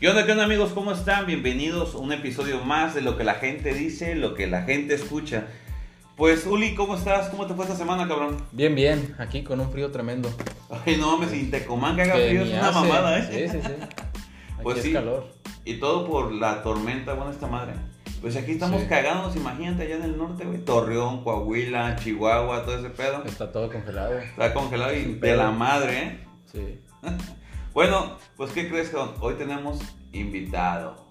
¿Qué onda, qué onda amigos? ¿Cómo están? Bienvenidos a un episodio más de lo que la gente dice, lo que la gente escucha. Pues Uli, ¿cómo estás? ¿Cómo te fue esta semana, cabrón? Bien, bien, aquí con un frío tremendo. Ay, no mames, si Tecomán que haga Que frío es una hace. mamada, ¿eh? Sí, sí, sí. Aquí Pues es sí. calor. Y todo por la tormenta, bueno, esta madre. Pues aquí estamos Sí. cagándonos, imagínate, allá en el norte, güey. Torreón, Coahuila, Chihuahua, todo ese pedo. Está todo congelado. Está congelado y de la madre, ¿eh? Sí. Bueno, pues ¿qué crees, cabrón? Hoy tenemos invitado.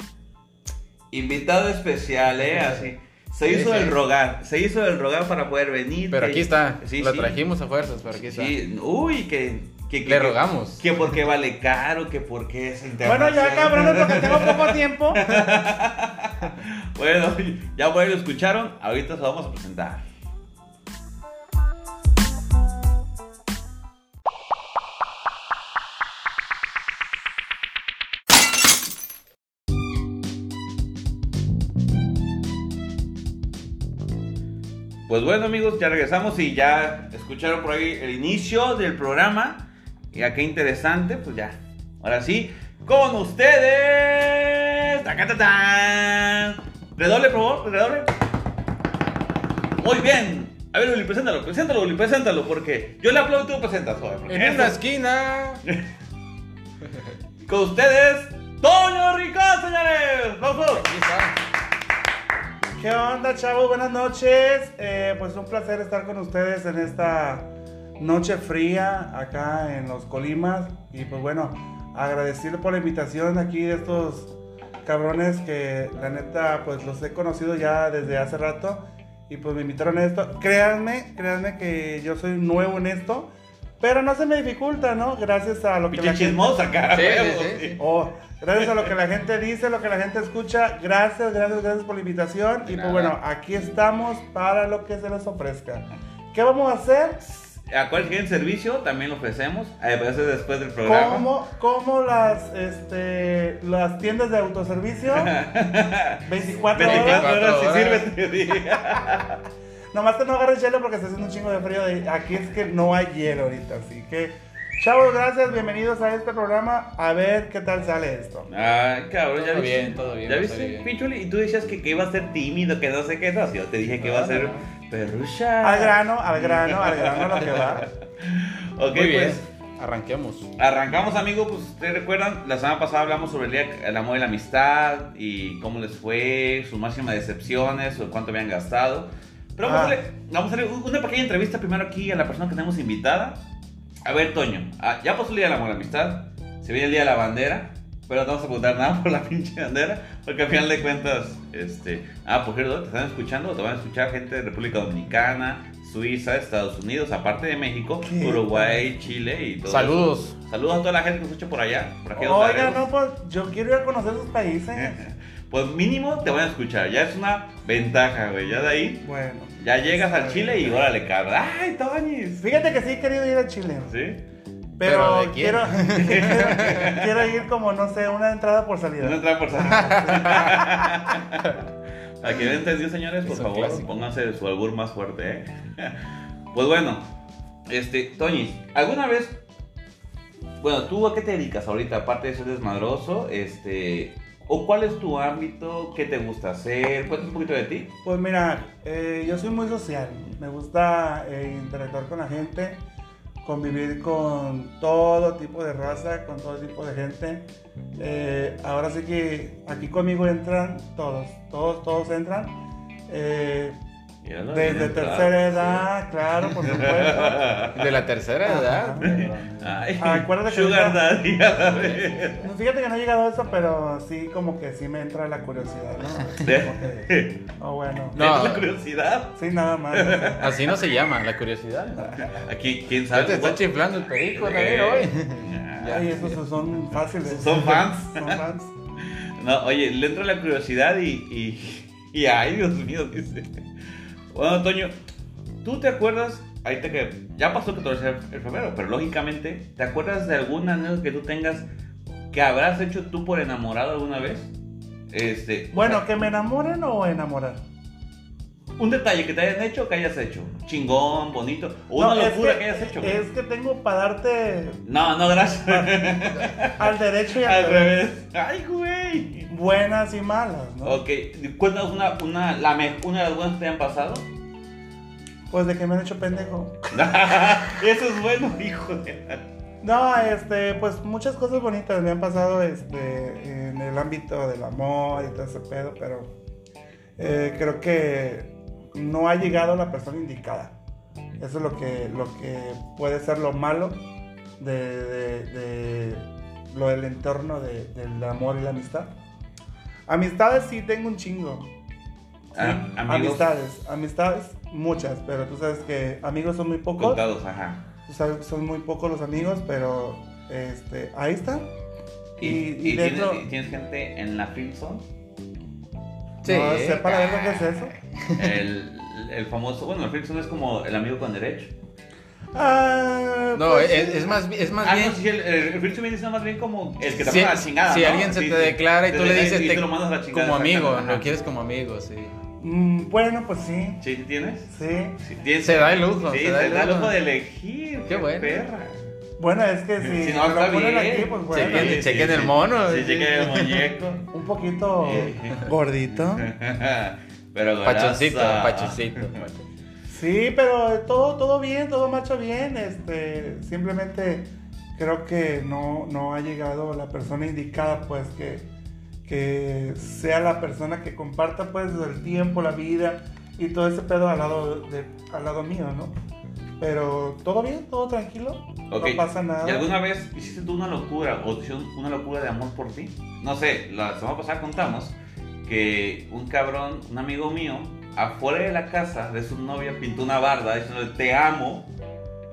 Invitado especial, ¿eh? Así. Se Sí, hizo sí. el rogar, se hizo el rogar para poder venir. Pero que- aquí está. Sí, Lo sí. trajimos a fuerzas, pero aquí está. Sí, uy, que... que, que Le que- rogamos. Que porque vale caro, que porque es Bueno, ya internacional. cabrones, porque tengo poco tiempo. Bueno, ya por ahí lo escucharon, ahorita se lo vamos a presentar. Pues bueno amigos, ya regresamos y ya escucharon por ahí el inicio del programa. Y a qué interesante, pues ya. Ahora sí, con ustedes. ¡Tacatatán! Redoble, por favor, redoble. Muy bien. A ver, Uli, preséntalo, preséntalo, Uli, preséntalo, porque yo le aplaudo y tú presentas, joder. En esto- una esquina. Con ustedes, Toño Ricón, señores. ¡Aplausos! Aquí está. ¿Qué onda, chavos? Buenas noches. Eh, pues un placer estar con ustedes en esta noche fría acá en los Colimas. Y pues bueno, agradecerle por la invitación aquí de estos cabrones que la neta pues los he conocido ya desde hace rato. Y pues me invitaron a esto. Créanme, créanme que yo soy nuevo en esto. Pero no se me dificulta, ¿no? Gracias a lo que Pinche la gente... acá. Sí, sí, sí. Oh, gracias a lo que la gente dice, lo que la gente escucha. Gracias, gracias, gracias por la invitación. De y nada. pues bueno, aquí estamos para lo que se les ofrezca. ¿Qué vamos a hacer? A cualquier servicio también lo ofrecemos. A veces después del programa. Como, como las, este, las tiendas de autoservicio. 24 horas. 24 horas si horas. Nomás que no agarres hielo porque está haciendo un chingo de frío. de- Aquí es que no hay hielo ahorita. Así que, chavos, gracias. Bienvenidos a este programa. A ver qué tal sale esto. Ay, cabrón, ya Todo viste. bien, todo bien, ¿Ya todo viste, bien. Pichuli? Y tú decías que, que iba a ser tímido, que no sé qué. No, yo te dije que iba a ser perrucha. Al grano, al grano, al grano lo que va. Ok, Muy bien. pues. Arranquemos. Arrancamos, amigos. Pues ustedes recuerdan, la semana pasada hablamos sobre el día el amor y la amistad y cómo les fue, sus máximas decepciones o cuánto habían gastado. Pero vamos, Ah. a hacerle, vamos a hacerle una pequeña entrevista primero aquí a la persona que tenemos invitada. A ver, Toño, ah, ya pasó el día del amor la amistad, se viene el día de la bandera, pero no vamos a preguntar nada por la pinche bandera, porque al final de cuentas, este, ah, por cierto, te están escuchando, te van a escuchar gente de República Dominicana, Suiza, Estados Unidos, aparte de México, ¿Qué? Uruguay, Chile y todo. Saludos. eso. Saludos a toda la gente que nos escucha por allá, por aquí Oiga, no, pues yo quiero ir a conocer sus países. Pues mínimo te van a escuchar, ya es una ventaja, güey, ya de ahí, Bueno. Ya llegas al Chile y órale, cabrón. ¡Ay, Toñis! Fíjate que sí he querido ir a Chile. ¿Sí? Pero, ¿Pero de quién? quiero, quiero, ir como, no sé, una entrada por salida. No entra por Para que me entendió, señores, por favor, clásico. pónganse su albur más fuerte, ¿eh? Pues bueno, este, Toñis, ¿alguna vez, bueno, tú a qué te dedicas ahorita, aparte de ser desmadroso, este, o cuál es tu ámbito, qué te gusta hacer, cuéntanos un poquito de ti. Pues mira, eh, yo soy muy social. Me gusta eh, interactuar con la gente, convivir con todo tipo de raza, con todo tipo de gente. Eh, ahora sí que aquí conmigo entran todos, todos, todos entran. Eh, desde tercera edad, claro, por supuesto. De la tercera edad. Ay, Acuérdate que Sugar Daddy. No, Fíjate que no he llegado a eso, pero sí como que sí me entra la curiosidad, ¿no? Como que, oh, bueno. No. ¿Tienes la curiosidad? Sí, nada más. Así no se llama, la curiosidad. Aquí, quién Ya sabe. te está chiflando el perico, Javier, hoy. Ya. Ay, esos son fáciles. Son fans. Son fans. No, oye, le entra la curiosidad y, y, y ay, Dios mío, dice. Bueno, Toño, ¿tú te acuerdas? Ahorita que ya pasó que el febrero, pero lógicamente, ¿te acuerdas de alguna anécdota que tú tengas que habrás hecho tú por enamorado alguna vez? Este, Bueno, ¿que me enamoren o enamorar? Un detalle que te hayan hecho que hayas hecho. Chingón, bonito. O una No, es locura que, hayas hecho. güey. Es que tengo para darte No, no, gracias. al derecho y al, Al revés. Ay, güey. Buenas y malas, ¿no? Ok, cuéntanos una, una, la me- una de las buenas que te han pasado. Pues de que me han hecho pendejo. Eso es bueno, hijo de No, este, pues muchas cosas bonitas me han pasado este, en el ámbito del amor y todo ese pedo, pero eh, creo que no ha llegado la persona indicada. Eso es lo que, lo que puede ser lo malo de, de- de lo del entorno de- del amor y la amistad. Amistades sí tengo un chingo. Sí, Ah, amistades, amistades muchas, pero tú sabes que amigos son muy pocos. Contados, ajá. Tú sabes que son muy pocos los amigos, pero este, ahí están. ¿Y, Y- y y dentro- tienes, tienes gente en la film zone? Sí. No sé para ver lo que es eso. El, el famoso, bueno, el zone es como el amigo con derecho. Ah, No, pues, es, es más, es más Ah, bien. no, sí, el, el, zone viene siendo más bien como el que te Si, manda a la chingada. si ¿no? alguien se Sí, te sí. declara y tú le dices te- te lo mandas a la chingada. como amigo, lo quieres como amigo, sí. Mm, bueno, pues sí. ¿Sí tienes? Sí. Sí, tienes- Se da el lujo, Sí, se da el el lujo. lujo de elegir. Qué bueno. perra. Bueno, es que si, Si no, lo ponen bien. aquí, pues bueno. Chequen- Sí, chequen sí, el sí. mono. Sí, chequen el muñeco. Un poquito Sí. gordito. Pero Pachoncito, pachoncito. Sí, pero todo, todo bien, todo marcha bien. Este, simplemente creo que no, no ha llegado la persona indicada, pues que, que sea la persona que comparta pues el tiempo, la vida y todo ese pedo al lado, de, al lado mío, ¿no? Pero todo bien, todo tranquilo, Ok, no pasa nada. ¿Y alguna vez hiciste tú una locura o hicieron una locura de amor por ti? No sé, la semana pasada contamos que un cabrón, un amigo mío, afuera de la casa de su novia pintó una barda diciéndole te amo.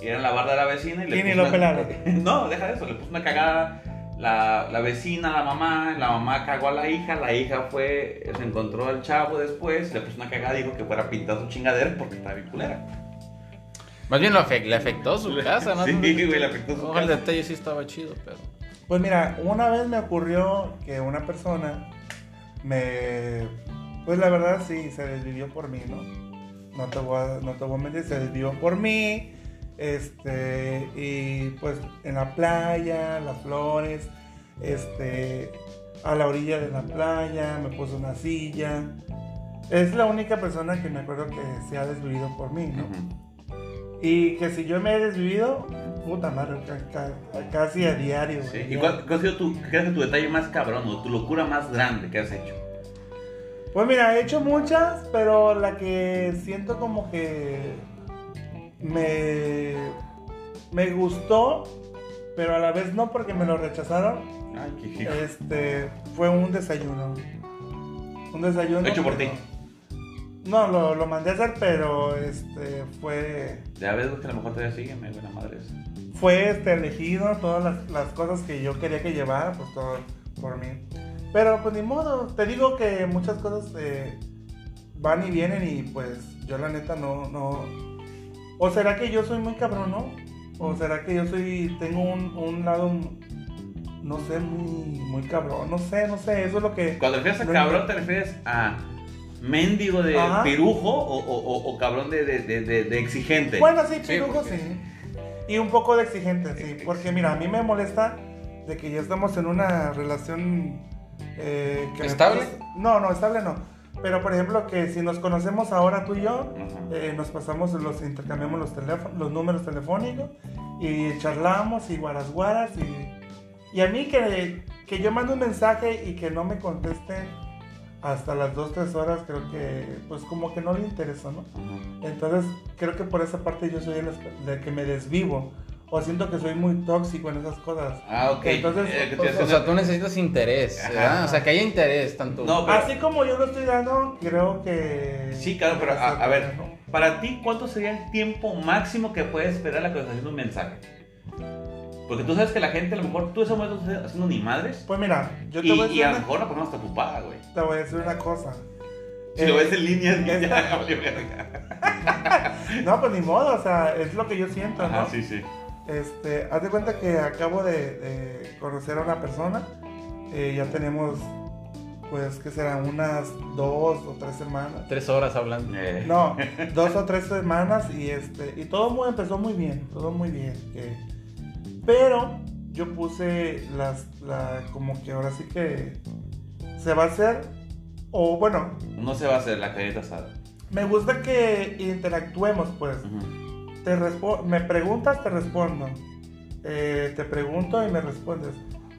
Y era la barda de la vecina y le Y ni puso lo pelaron. No, deja de eso, le puso una cagada la, la vecina, la mamá, la mamá cagó a la hija, la hija fue, se encontró al chavo después, le puso una cagada dijo que fuera a pintar su chingadera porque estaba bien culera. Más bien lo le afectó su casa, ¿no? Sí, güey, le afectó su el casa. detalle sí estaba chido, pero. Pues mira, una vez me ocurrió que una persona me... Pues la verdad sí, se desvivió por mí, ¿no? No te voy a, no te voy a mentir, se desvivió por mí. Este, y pues en la playa, las flores, este, a la orilla de la playa, me puso una silla. Es la única persona que me acuerdo que se ha desvivido por mí, ¿no? Y que si yo me he desvivido, puta madre, ca- ca- casi a diario. Sí. ¿Y cuál, cuál ha sido tu, tu detalle más cabrón o tu locura más grande que has hecho? Pues mira, he hecho muchas, pero la que siento como que me, me gustó, pero a la vez no porque me lo rechazaron, Ay, qué este, fue un desayuno. Un desayuno. Hecho por ti. No, lo, lo mandé a hacer, pero este, fue, Ya ves que a lo mejor todavía sigue, me buena madre eso. fue este, elegido, todas las, las cosas que yo quería que llevara, pues todo por mí. Pero pues ni modo, te digo que muchas cosas eh, van y vienen y pues yo la neta no, no... ¿O será que yo soy muy cabrón, no? ¿O será que yo soy, tengo un, un lado, no sé, muy, muy cabrón? No sé, no sé, eso es lo que... Cuando refieres a No, cabrón, no. te refieres a mendigo de Ajá. pirujo o, o- o- o cabrón de, de- de- de- de exigente. Bueno, sí, Sí, pirujo porque- sí. Y un poco de exigente, sí. Porque mira, a mí me molesta de que ya estamos en una relación... eh, que ¿Estable? No, no, estable no. Pero por ejemplo, que si nos conocemos ahora tú y yo, eh, nos pasamos, los intercambiamos los, teléfonos, los números telefónicos y charlamos y guaras guaras y, y a mí que, que yo mando un mensaje y que no me contesten hasta las 2, 3 horas, creo que pues como que no le interesó, ¿no? Ajá. Entonces creo que por esa parte yo soy el, el que me desvivo o siento que soy muy tóxico en esas cosas. Ah, ok. Entonces, Eh, o sea, tú necesitas interés. O sea, que haya interés tanto. No, pero- Así como yo lo estoy dando, creo que... Sí, claro, pero a, a ver, ¿no? para ti, ¿cuánto sería el tiempo máximo que puedes esperar la conversación de un mensaje? Porque tú sabes que la gente, a lo mejor tú ese momento no estás haciendo ni madres. Pues mira, yo te Y, voy a y decir a una- lo mejor la persona está ocupada, güey. Te voy a decir una cosa. Si Eh, lo ves en línea, es que ya. No, pues ni modo, o sea, es lo que yo siento, Ajá, ¿no? sí, sí. Este, haz de cuenta que acabo de, de conocer a una persona. eh, ya tenemos pues, que serán unas dos o tres semanas. Tres horas hablando. Eh, No, dos o tres semanas y este y todo muy, empezó muy bien, todo muy bien. Pero yo puse las, la, como que ahora sí que se va a hacer, o bueno, No se va a hacer la carita asada. me gusta que interactuemos, pues. Te respo- me preguntas, te respondo. Eh, te pregunto y me respondes.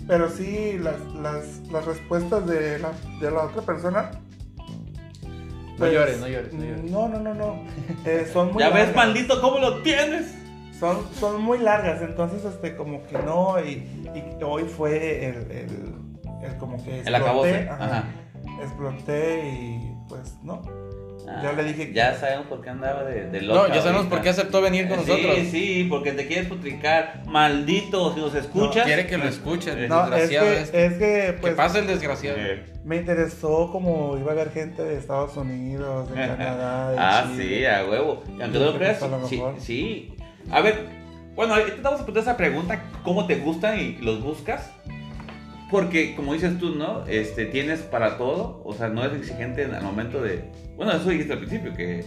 Pero sí, las, las, las respuestas de la, de la otra persona. pues, llores, no llores, no llores. No, no, no, no. Eh, son muy Ya ves, largas. maldito, cómo lo tienes. Son, son muy largas, entonces, este, como que no. Y, y hoy fue el, el, el como que El acabose. ajá, Ajá. Exploté y pues no. Ya le dije que- Ya sabemos por qué andaba de, de No, ya sabemos ahorita. por qué aceptó venir con Sí, nosotros. sí, porque te quieres putricar. Maldito, si nos escuchas. Quiere que lo escuchen. Eh, No, es desgraciado que, es. es que Que pues, pase el desgraciado. Eh. me interesó como iba a haber gente de Estados Unidos, de Canadá, de Ah, Chile. sí, a huevo. Aunque no lo Yo creas, que sí, sí. A ver, bueno, te vamos a poner esa pregunta, ¿cómo te gustan y los buscas? Porque, como dices tú, ¿no? Este, tienes para todo, o sea, no es exigente al momento de... Bueno, eso dijiste al principio, que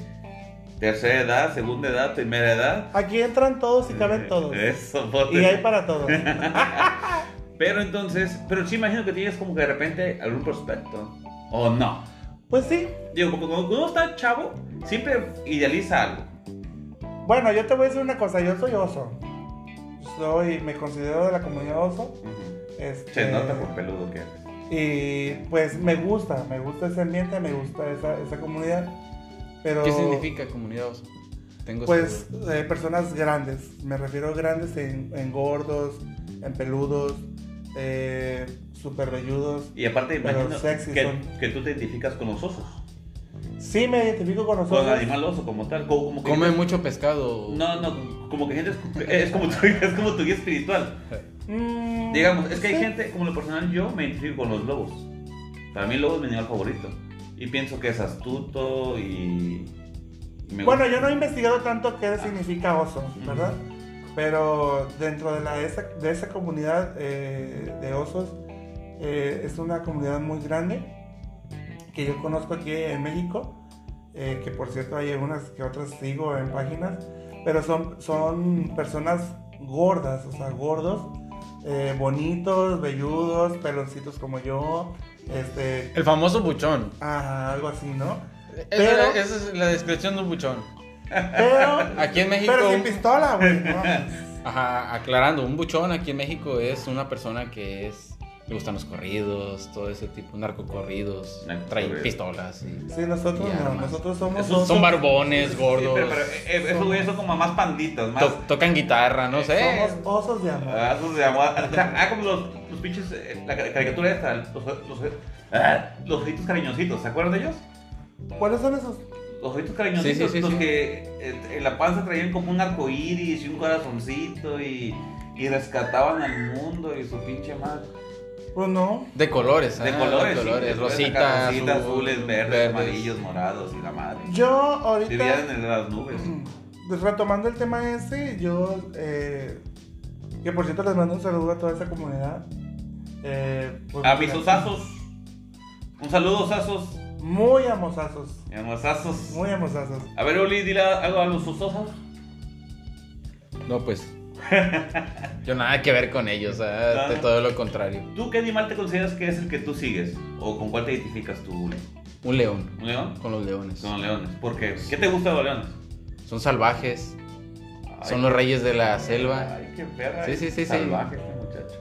tercera edad, segunda edad, primera edad. Aquí entran todos y caben todos. Eso, bote. Y hay para todos. Pero entonces, pero sí imagino que tienes como que de repente algún prospecto, ¿o no? Pues sí. Digo, como cuando uno está chavo, siempre idealiza algo. Bueno, yo te voy a decir una cosa, yo soy oso. Soy, me considero de la comunidad oso. Este, Se nota por peludo que eres. Y pues me gusta, me gusta ese ambiente, me gusta esa, esa comunidad. Pero ¿Qué significa comunidad oso? Tengo Pues eh, personas grandes, me refiero a grandes en, en gordos, en peludos, eh, super velludos. Y aparte, Pero imagino sexy que, son. que tú te identificas con los osos. Sí, me identifico con Con nosotros. el animal oso como tal. Como, como que Come gente- mucho pescado. No, no, como que gente es, es como tu, es como tu guía espiritual. Mm, Digamos, es que hay gente, como lo personal, yo me identifico con los lobos. Para mí el lobo es mi animal favorito. Y pienso que es astuto y... y me Bueno, gusta. yo no he investigado tanto qué significa oso, ¿verdad? Pero dentro de, la, esa, de esa comunidad eh, de osos, eh, es una comunidad muy grande que yo conozco aquí en México, eh, que por cierto hay unas que otras sigo en páginas, pero son, son personas gordas, o sea, gordos, eh, bonitos, velludos, peloncitos como yo, este, El famoso buchón. ajá, algo así, ¿no? Esa, Pero- esa es la descripción de un buchón. Pero, Aquí en México. pero sin pistola, güey. ¿no? Ajá, aclarando, un buchón aquí en México es una persona que es. Le gustan los corridos, todo ese tipo, narcocorridos, Narcocorridos. traen pistolas y. Sí, nosotros Y no, nosotros somos Esos osos. Son barbones, Sí, gordos. pero, pero eh, esos güeyes son como más panditos, más... to- tocan guitarra, no sé. Somos osos de amor. Ah, esos de amor. Ah, como los, los pinches... eh, La cari- caricatura esta, los... los ah, los ojitos cariñositos, ¿se acuerdan de ellos? ¿Cuáles son esos? Los ojitos cariñositos, Sí, sí, sí, los sí. que eh, en la panza traían como un arco iris y un corazoncito y, y rescataban al mundo y su pinche madre. Pues no. De colores, De ah, colores, de colores, sí, rositas, rositas, azul, azules, verdes, amarillos, morados y la madre. Yo Vivían ahorita, en las nubes. pues, retomando el tema ese, yo, eh, que por cierto les mando un saludo a toda esa comunidad. Eh, pues, A mis osazos. Un saludo, osazos. Muy amosazos, Y a los osazos. muy amosazos. A ver, Oli, dile algo a los osazos. No, pues. Yo nada que ver con ellos, ah, No. de todo lo contrario. ¿Tú qué animal te consideras que es el que tú sigues? ¿O con cuál te identificas tú? Un león, ¿Un león? con los leones. Con los leones. ¿Por qué? ¿Qué te gusta de los leones? Son salvajes, Ay, son los reyes de la selva. Ay, qué perra. Sí, sí, sí, sí. Salvaje este muchacho.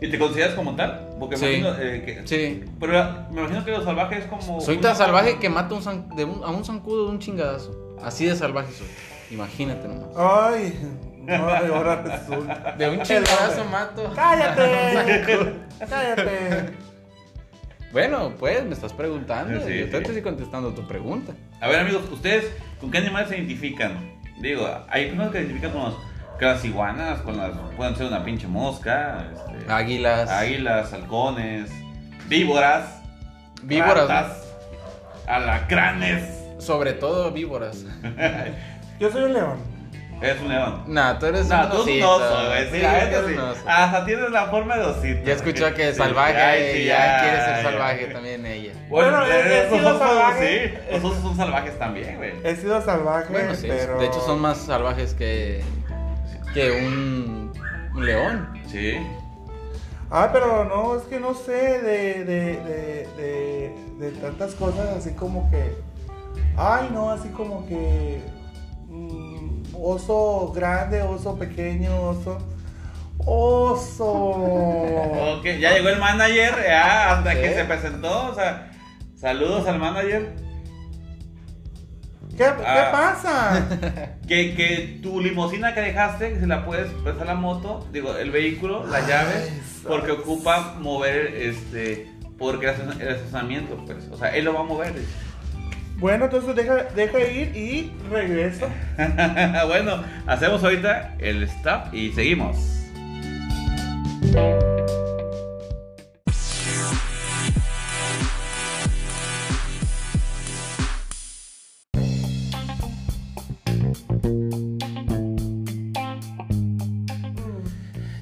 ¿Y te consideras como tal? Porque me Sí. imagino eh, que... Sí. Pero me imagino que los salvajes es como... Soy tan salvaje que mato un zan- de un- a un zancudo de un chingadazo. Así de salvaje soy. Imagínate nomás. Ay, no, ahora resulta. De un hombre. mato. ¡Cállate! ¡Cállate! Bueno, pues me estás preguntando. Sí, yo sí. te estoy contestando tu pregunta. A ver, amigos, ¿ustedes con qué animales se identifican? Digo, hay personas que se identifican con, los, con las iguanas, con las... Pueden ser una pinche mosca, este, Águilas. águilas, halcones, víboras, Víboras. ratas, alacranes. Sobre todo víboras. Yo soy un león. Es un león. No, tú eres No, un tú un oso, güey. Sí, eres sí. un oso. Hasta tienes la forma de osito. Ya escuchó que es Sí, salvaje ay, sí, y ya quiere ser ya. salvaje también ella. Bueno, Bueno, he- sido osos, salvaje. sí. Los osos son salvajes también, güey. He sido salvaje, Bueno, sí, pero... de hecho son más salvajes que, que un, un león. Sí. Ah, pero no, es que no sé de, de, de, de, de tantas cosas así como que... Ay, no, así como que... mm, oso grande, oso pequeño, oso... Oso. Ok, ya llegó el manager, ya, hasta Sí. que se presentó, o sea, saludos al manager. ¿Qué, ¿Qué Ah. pasa? Que, que tu limusina que dejaste, que se la puedes prestar la moto, digo, el vehículo, las llaves, porque ocupa mover, este, porque el estacionamiento, pues, o sea, él lo va a mover. Bueno, entonces deja, deja ir y regreso. bueno, hacemos ahorita el stop y seguimos.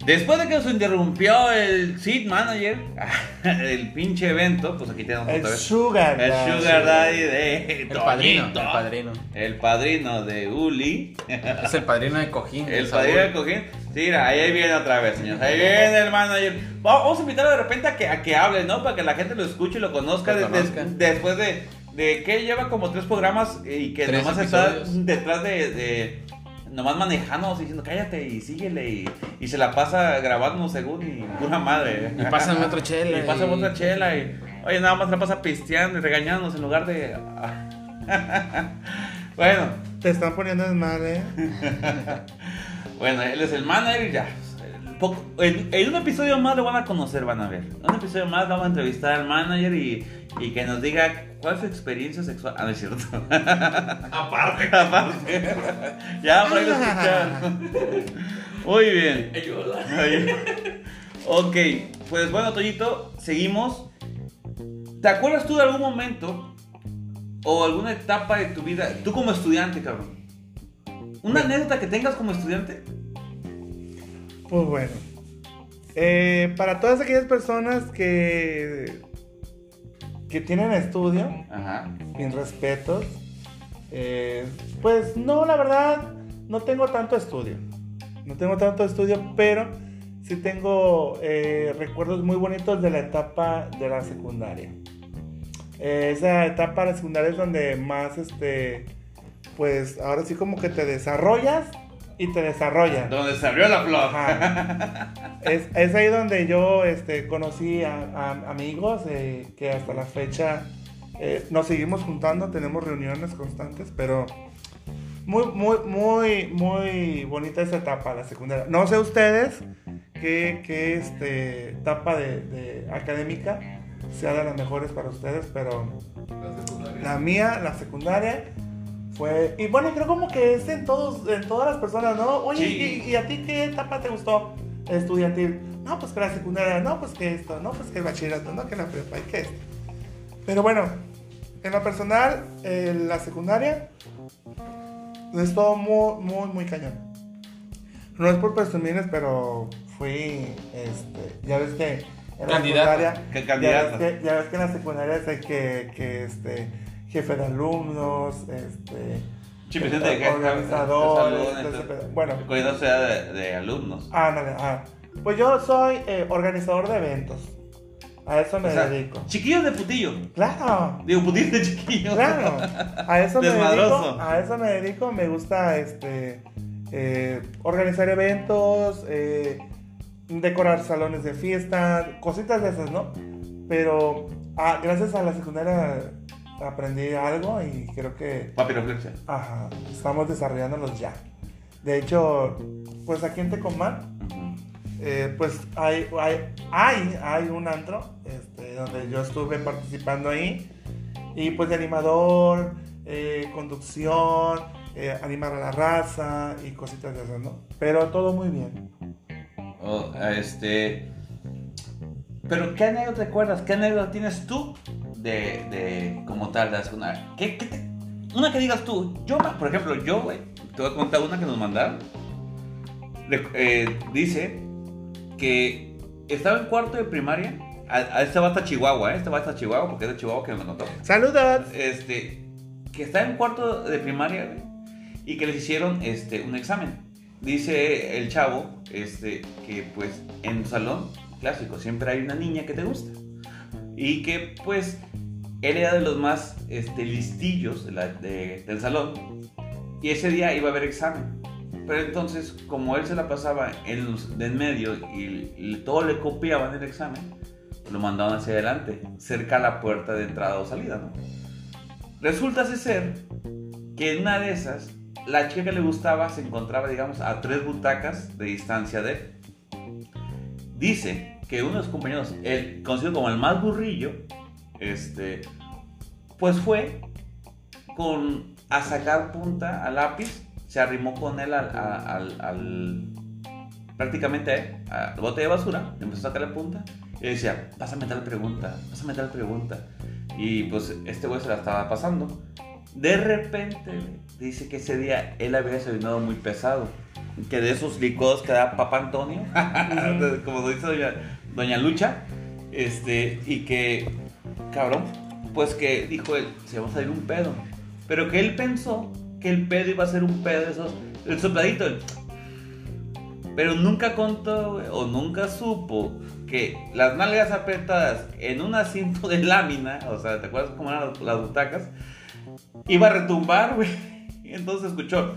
Después de que se interrumpió el seat manager, el pinche evento, pues aquí tenemos El otra vez. sugar. El daddy. Sugar Daddy de El padrino, el padrino. El padrino de Uli. Es el padrino de cojín. El padrino de. Cojín. Sí, mira, ahí viene otra vez, señores. Ahí viene el manager. Va- Vamos a invitarlo de repente a que, a que hable, ¿no? Para que la gente lo escuche y lo conozca. Lo después de, de que lleva como tres programas y que Tres nomás está detrás de, de- Nomás manejando, diciendo cállate y síguele. Y, y se la pasa grabando según y pura madre. Y pásame otra chela. Y pásame otra chela y. Oye, nada más la pasa pisteando y regañándonos en lugar de. bueno, Te están poniendo en mal, ¿eh? bueno, él es el manager y ya. Poco- en, en un episodio más lo van a conocer, van a ver. En un episodio más vamos a entrevistar al manager y, y que nos diga cuál es su experiencia sexual. Ah, no es cierto. Aparte. Aparte. ya, por ahí lo escucharon. Muy bien. Oye. Ok, pues bueno, Toñito, seguimos. ¿Te acuerdas tú de algún momento o alguna etapa de tu vida, tú como estudiante, cabrón? ¿Una anécdota que tengas como estudiante? Pues bueno. Eh, para todas aquellas personas que, que tienen estudio, Ajá. mis respetos, eh, pues no, la verdad, no tengo tanto estudio. No tengo tanto estudio, pero sí tengo eh, recuerdos muy bonitos de la etapa de la secundaria. Eh, esa etapa de la secundaria es donde más, este, pues ahora sí como que te desarrollas y te desarrollan. Donde se abrió la flor. Es, es ahí donde yo este, conocí a, a- amigos eh, que hasta la fecha eh, nos seguimos juntando, tenemos reuniones constantes, pero muy, muy, muy, muy bonita esa etapa, la secundaria. No sé ustedes qué, qué este, etapa de, de académica sea de las mejores para ustedes, pero la mía, la secundaria, fue. Y bueno, creo como que es en todos, en todas las personas, ¿no? Oye, Sí. ¿y, y a ti qué etapa te gustó estudiantil? No, pues que la secundaria, no, pues que esto, no, pues que el bachillerato, no, que la prepa y que esto. Pero bueno, en lo personal, eh, la secundaria es todo muy, muy, muy cañón. No es por presumirles, pero fui, este, ya ves que en la Candidato. secundaria, ¿Qué ya candidato? ves que, ya ves que en la secundaria es el que, que este, jefe de alumnos, este, Sí, presidente de pedo. bueno, Coordinador sea de, de alumnos. ándale, ah. Pues yo soy eh, organizador de eventos. A eso me O sea, dedico. Chiquillos de putillo. Claro. Digo, putillos de chiquillos. Claro, a eso me dedico, a eso me dedico, me gusta este eh, organizar eventos, eh, decorar salones de fiesta, cositas de esas, ¿no? Pero ah, gracias a la secundaria aprendí algo y creo que Papiroflexia. ajá, estamos desarrollándolos ya. De hecho, pues aquí en Tecomán, eh, pues hay, hay, hay, hay un antro este, donde yo estuve participando ahí. Y pues de animador, eh, conducción, eh, animar a la raza y cositas de esas, ¿no? Pero todo muy bien. Oh, este. Pero, ¿qué anécdota recuerdas? ¿Qué anécdota tienes tú de, de como tal, de secundaria? ¿Qué, qué te- Una que digas tú. Yo, por ejemplo, yo, güey, te voy a contar una que nos mandaron. Eh, dice que estaba en cuarto de primaria. A, a este va hasta Chihuahua, ¿eh? Este va hasta Chihuahua porque es de Chihuahua que me contó. Saludos. Este, que estaba en cuarto de primaria güey, y que les hicieron este, un examen. Dice el chavo este, que pues en salón clásico siempre hay una niña que te gusta. Y que pues él era de los más este, listillos del salón. Y ese día iba a haber examen. Pero entonces, como él se la pasaba en, los, en medio y, y todo le copiaban el examen, lo mandaban hacia adelante, cerca a la puerta de entrada o salida, ¿no? Resulta ser que en una de esas, la chica que le gustaba se encontraba, digamos, a tres butacas de distancia de él. Dice que uno de los compañeros, el conocido como el más burrillo, este, pues fue con a sacar punta al lápiz, se arrimó con él al, a- al- al- prácticamente a él, al bote de basura, empezó a sacarle punta y decía, pásame tal pregunta, pásame tal pregunta. Y pues este güey se la estaba pasando. De repente dice que ese día él había desayunado muy pesado. Que de esos licuados que da Papa Antonio, como dice doña, doña Lucha, este, y que, cabrón, pues que dijo él, se va a salir un pedo. Pero que él pensó que el pedo iba a ser un pedo de esos, el sopladito, el pero nunca contó o nunca supo que las nalgas apretadas en un asiento de lámina, o sea, ¿te acuerdas cómo eran las butacas? Iba a retumbar, güey. Y entonces escuchó,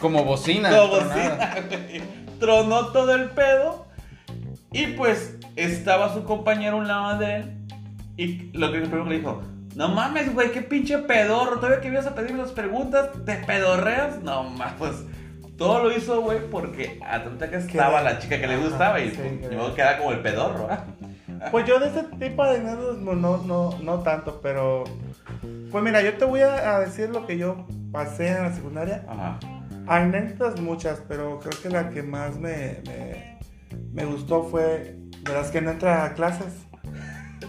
Como bocina. como bocina, güey. tronó todo el pedo. Y pues estaba su compañero a un lado de él. Y lo que el primero que le dijo, no mames, güey, qué pinche pedorro. Todavía que ibas a pedirme las preguntas, ¿te pedorreas? No mames, pues todo lo hizo, güey, porque a tanta que estaba la chica que le gustaba y sí, pues, que- ni modo que era como el pedorro. ¿ah? Pues yo de ese tipo de anécdotas no, no, no, no tanto, pero. Pues mira, yo te voy a, a decir lo que yo pasé en la secundaria. Ajá. Anécdotas muchas, pero creo que la que más me, me, me gustó fue de las que no entra a clases.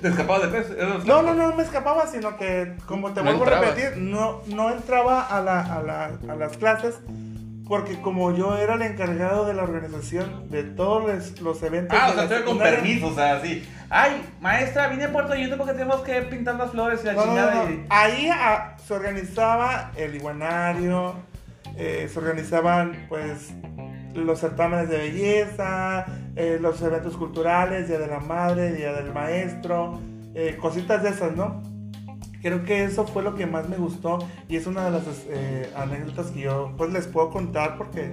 ¿Te escapabas de peso? No, no, no me escapaba, sino que, como te No vuelvo a repetir, no, no entraba a, la, a, la- a las clases porque como yo era el encargado de la organización de todos los, los eventos Ah, de o sea, estoy con permiso, o sea, así. Ay, maestra, vine por Puerto Vallarta porque tenemos que pintar las flores y la No, chingada. no, no. y- Ahí ah, se organizaba el iguanario, eh, se organizaban pues los certámenes de belleza, eh, los eventos culturales, Día de la Madre, Día del Maestro, eh, cositas de esas, ¿no? Creo que eso fue lo que más me gustó y es una de las eh, anécdotas que yo pues les puedo contar porque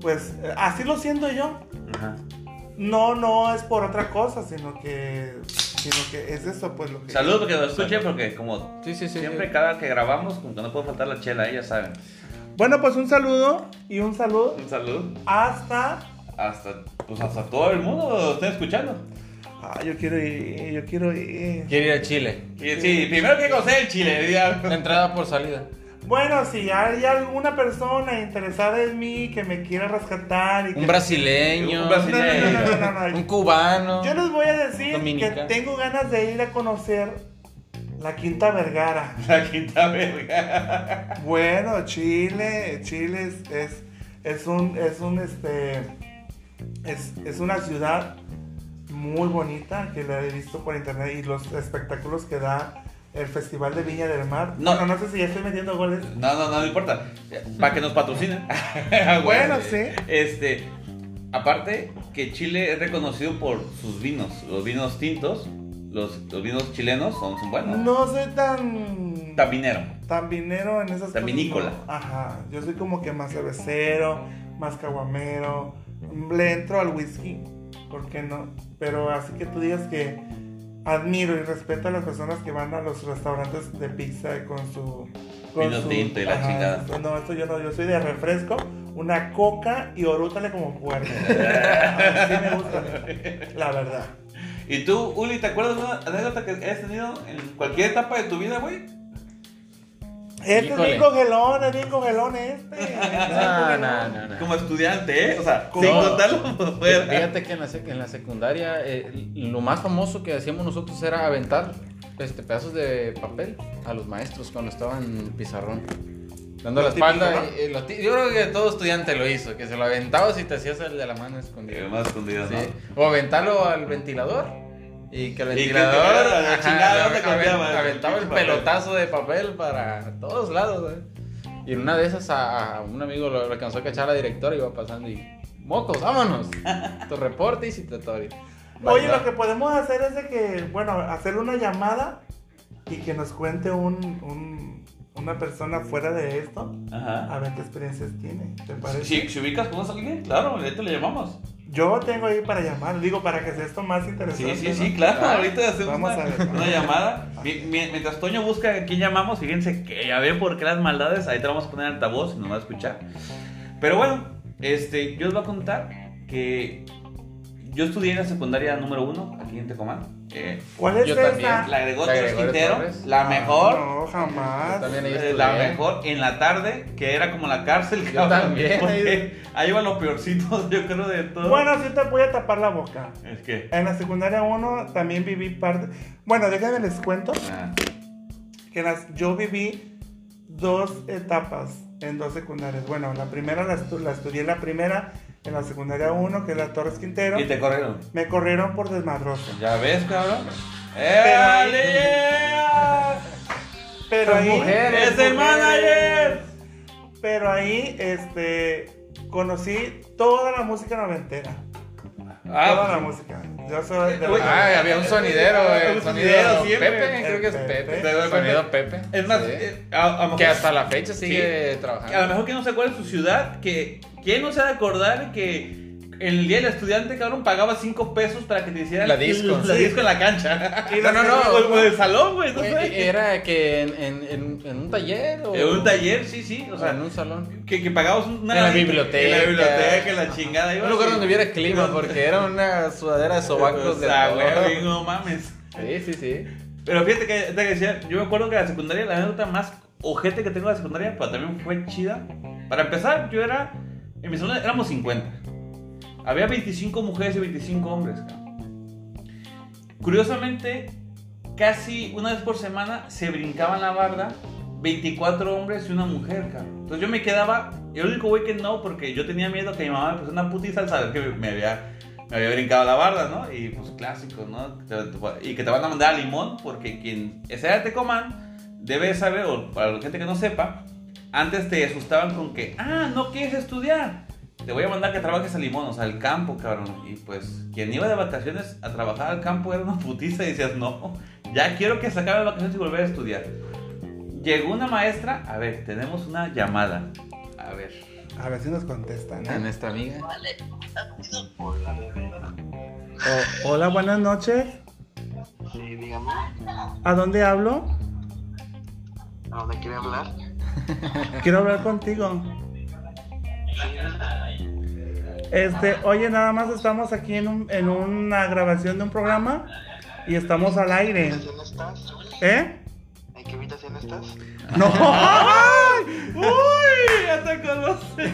pues eh, así lo siento yo. Ajá. No, no es por otra cosa, sino que, sino que es eso pues lo que... Saludos porque lo escuché porque como Sí, sí, sí. siempre cada que grabamos como que no puede faltar la chela, ¿eh? ya saben. Bueno, pues un saludo y un saludo Un saludo hasta. hasta pues hasta todo el mundo lo estén escuchando. Ah, yo quiero ir, yo quiero ir. Quiere ir a Chile. Sí, primero que conocer el chile, ya. Entrada por salida. Bueno, si hay alguna persona interesada en mí que me quiera rescatar y que... Un brasileño. Un brasileño. no, no, no, no, no. Un cubano. Yo les voy a decir Dominica. que tengo ganas de ir a conocer la Quinta Vergara. La quinta verga. Bueno, Chile, Chile es, es, es un, es un, este, es, es una ciudad muy bonita que la he visto por internet y los espectáculos que da el Festival de Viña del Mar. No. No, no, sé si ya estoy metiendo goles. No, no, no, no importa. Para que nos patrocinen. Bueno, sí. Este, aparte que Chile es reconocido por sus vinos, los vinos tintos, los, los vinos chilenos son, son buenos. No soy tan, Tan vinero. tan vinero en esas Tan vinícola. no. Ajá, yo soy como que más cervecero, más caguamero. Le entro al whisky, ¿por qué no? Pero así que tú digas que admiro y respeto a las personas que van a los restaurantes de pizza con su... con Vino su- tinto y la chingada. esto- No, esto yo no, yo soy de refresco, una coca y orútale como puerco. Así me gusta, la verdad. ¿Y tú, Uli, te acuerdas de una anécdota que has tenido en cualquier etapa de tu vida, güey? Este es bien cogelón, es bien cogelón este. No, no, no, no. Como estudiante, ¿eh? O sea, ¿Cómo? sin contarlo fuera. Fíjate que en la, sec- en la secundaria eh, lo más famoso que hacíamos nosotros era aventar este, pedazos de papel a los maestros cuando estaban en el pizarrón. Dando la espalda. ¿no? y- y lo ti- yo creo que todo estudiante lo hizo, que se lo aventabas y te hacías el de la mano Eh, escondido. más escondido, Sí. ¿no? O aventarlo al ventilador. Y que el ventilador viera la ajá, chingada, ¿dónde aven- cambiaba? aventaba el Pinche papel. pelotazo de papel para todos lados. ¿eh? Y en una de esas a, a un amigo lo, lo alcanzó a cachar la directora y iba pasando y mocos, vámonos. tu reporte y citatorio. Oye, lo que podemos hacer es de que, bueno, hacer una llamada y que nos cuente un, un- una persona fuera de esto, Ajá. a ver qué experiencias tiene, ¿te parece? Si, si ubicas con alguien, claro, ahorita le llamamos. Yo tengo ahí para llamar, digo, para que sea esto más interesante. Sí, sí, sí, ¿no? claro. Ah, ahorita hacemos vamos una, a ver. una llamada. Mi- mi- Mientras Toño busca a quién llamamos, fíjense que ya ve por qué las maldades. Ahí te vamos a poner altavoz y nos va a escuchar. Pero bueno, este, yo os voy a contar que yo estudié en la secundaria número uno aquí en Tecomán. Eh, ¿Cuál es Yo esa? también. la agregó La Torres Quintero, Torres. la Ah, mejor. No, jamás. Yo también eh. La mejor en la tarde, que era como la cárcel. Yo cabrón, también. Porque ahí va lo peorcito, yo creo, de todo. Bueno, sí te voy a tapar la boca. Es que. En la secundaria 1 también viví parte. Bueno, déjenme les cuento ah, que las, yo viví dos etapas en dos secundarias. Bueno, la primera la, estu- la estudié en la primera, en la secundaria 1, que es la Torres Quintero. y te corrieron. Me corrieron por desmadroso. Ya ves, cabrón. ahí- ¡Eh, yeah! Pero Las ahí. mujeres, ¡Es el manager! Pero ahí, este. Conocí toda la música noventera. toda la Ah, música. Yo soy de Uy, la- Ah, había un sonidero, Un el sonidero sonido siempre. Pepe, creo que es El Pepe. Pepe. El sonido Pepe. es más, Sí. eh, a, a lo mejor- Que hasta la fecha sigue Sí. a lo trabajando. mejor que no se acuerda de su ciudad, que ¿quién no se ha de acordar que el día del estudiante, cabrón, pagaba 5 pesos para que te hicieran La disco. La Sí. disco en la cancha. No, no, no. O- o del salón, güey, no. Era que en, en, en, un taller o En un taller, sí, sí. O o sea, en un salón. que, que pagabas una En la biblioteca. En la biblioteca, en la chingada. Un lugar donde hubiera clima, porque era una sudadera de sobacos de güey, no mames. Sí, sí, sí. Pero fíjate que, te decía, yo me acuerdo que la secundaria, la anécdota más ojete que tengo de la secundaria, pero también fue chida. Para empezar, yo era, en mi zona éramos 50. Había 25 mujeres y 25 hombres. Curiosamente, casi una vez por semana se brincaban la barda 24 hombres y una mujer, cabrón. Entonces yo me quedaba, el único güey que no, porque yo tenía miedo que mi mamá me pusiera una putiza al saber que me había, me había brincado la barda, ¿no? Y pues clásico, ¿no? Te- te- Y que te van a mandar a limón, porque quien sea de Tecomán debe saber, o para la gente que no sepa, antes te asustaban con que, ah, no quieres estudiar. Te voy a mandar que trabajes a limón, o sea, al campo, cabrón. Y pues, quien iba de vacaciones a trabajar al campo era una putiza y decías, no, ya quiero que se acabe las vacaciones y volver a estudiar. Llegó una maestra, a ver, tenemos una llamada. A ver. A ver si nos contestan. A ¿eh? nuestra amiga. O- hola, buenas noches. Sí, dígame. ¿A dónde hablo? ¿A dónde quiere hablar? Quiero hablar contigo. Este, oye, nada más estamos aquí en, un- en una grabación de un programa y estamos al ¿En aire. qué habitación estás? ¿Eh? ¿En qué habitación estás? No, ¡Uy! Ya te conoce.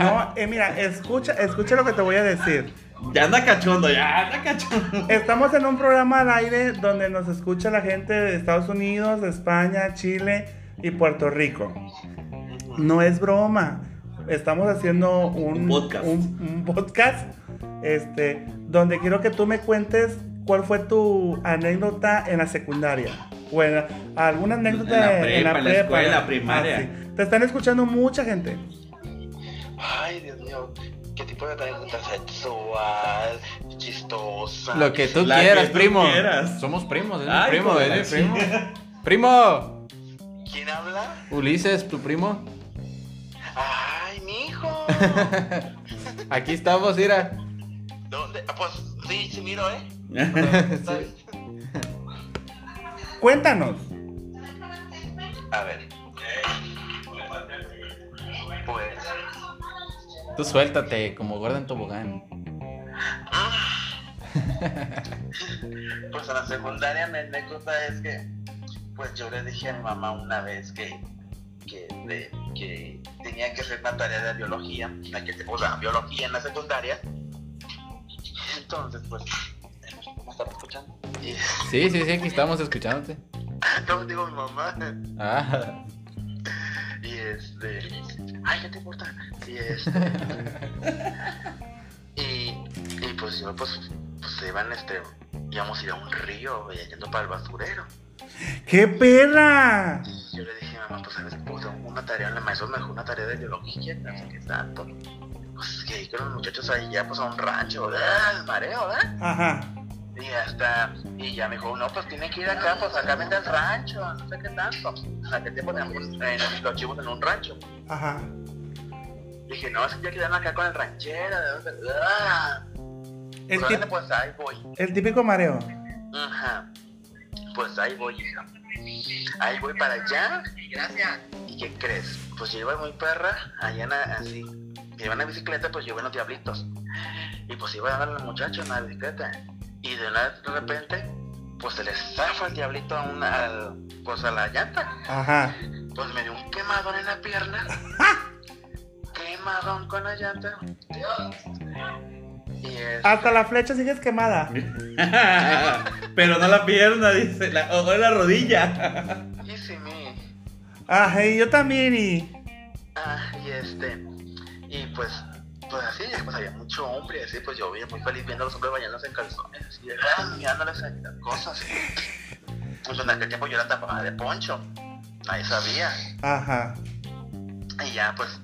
no, eh, mira, escucha, escucha lo que te voy a decir. Ya anda cachondo, ya anda cachondo. Estamos en un programa al aire donde nos escucha la gente de Estados Unidos, de España, Chile y Puerto Rico. No es broma. Estamos haciendo un, Un podcast. un- un podcast, este, donde quiero que tú me cuentes cuál fue tu anécdota en la secundaria. O en la- alguna anécdota En la prepa, en la escuela primaria. Ah, sí. Te están escuchando mucha gente. Ay, Dios mío. ¿Qué tipo de anécdota sexual? Chistosa. Lo que tú La que quieras, tú primo. quieras. Somos primos, es mi Ay, primo, es mi primo. chinga. Primo, ¿Quién habla? Ulises, tu primo. Ay, mi hijo. Aquí estamos, mira. ¿Dónde? Ah, pues sí, sí miro, ¿eh? Cuéntanos. A ver. Pues. Tú suéltate, como gorda en tobogán. Pues en la secundaria mi anécdota es que, pues yo le dije a mi mamá una vez que, que, de- que tenía que hacer una tarea de biología, la que, o sea, biología en la secundaria. Entonces, pues, ¿me están escuchando? Y, Sí, sí, sí, aquí estamos escuchándote. no digo mi mamá. Ah, Y este, ay, ¿qué te importa? Y este, y, y pues yo, pues, pues se iban, este, íbamos a ir a un río, güey, yendo para el basurero. ¡Qué perra! Y yo le dije a mi mamá, pues, ¿sabes? Pues, una tarea, la maestra me dejó una tarea de biología, no sé qué tanto. Pues, que ahí con los muchachos ahí ya, pues, a un rancho, ¿verdad? El mareo, ¿verdad? Ajá. Y hasta, y ya me dijo, no, pues tiene que ir acá, pues acá vende el rancho, no sé qué tanto. Que tiempo tenemos en los chivos en un rancho. Ajá. Dije, no, es que ya quedan acá con el ranchero, ¿de dónde? Ah. El, Pues, pues ahí voy. el típico mareo. Ajá. Pues ahí voy, hija. Ahí voy para allá. Gracias. ¿Y qué crees? Pues yo iba muy perra, allá en la- así. Iba en la bicicleta, pues yo iba en los diablitos. Y pues iba a darle al muchacho en la bicicleta. Y de una de repente, pues se le zafa el diablito a una, al- pues a la llanta. Ajá. Pues me dio un quemadón en la pierna. quemadón con la llanta. Dios. Hasta la flecha sigues quemada. Pero no la pierna, dice. La, o la rodilla. Y sí, mi. Ajá, y yo también y... Ah, y este, y pues, pues así, pues había mucho hombre, así, pues yo veía muy feliz viendo a los hombres bañándose en calzones, así, de, ah, mirándoles a las cosas. Pues en aquel tiempo yo era tapada de poncho, nadie sabía. Ajá. Y ya, pues,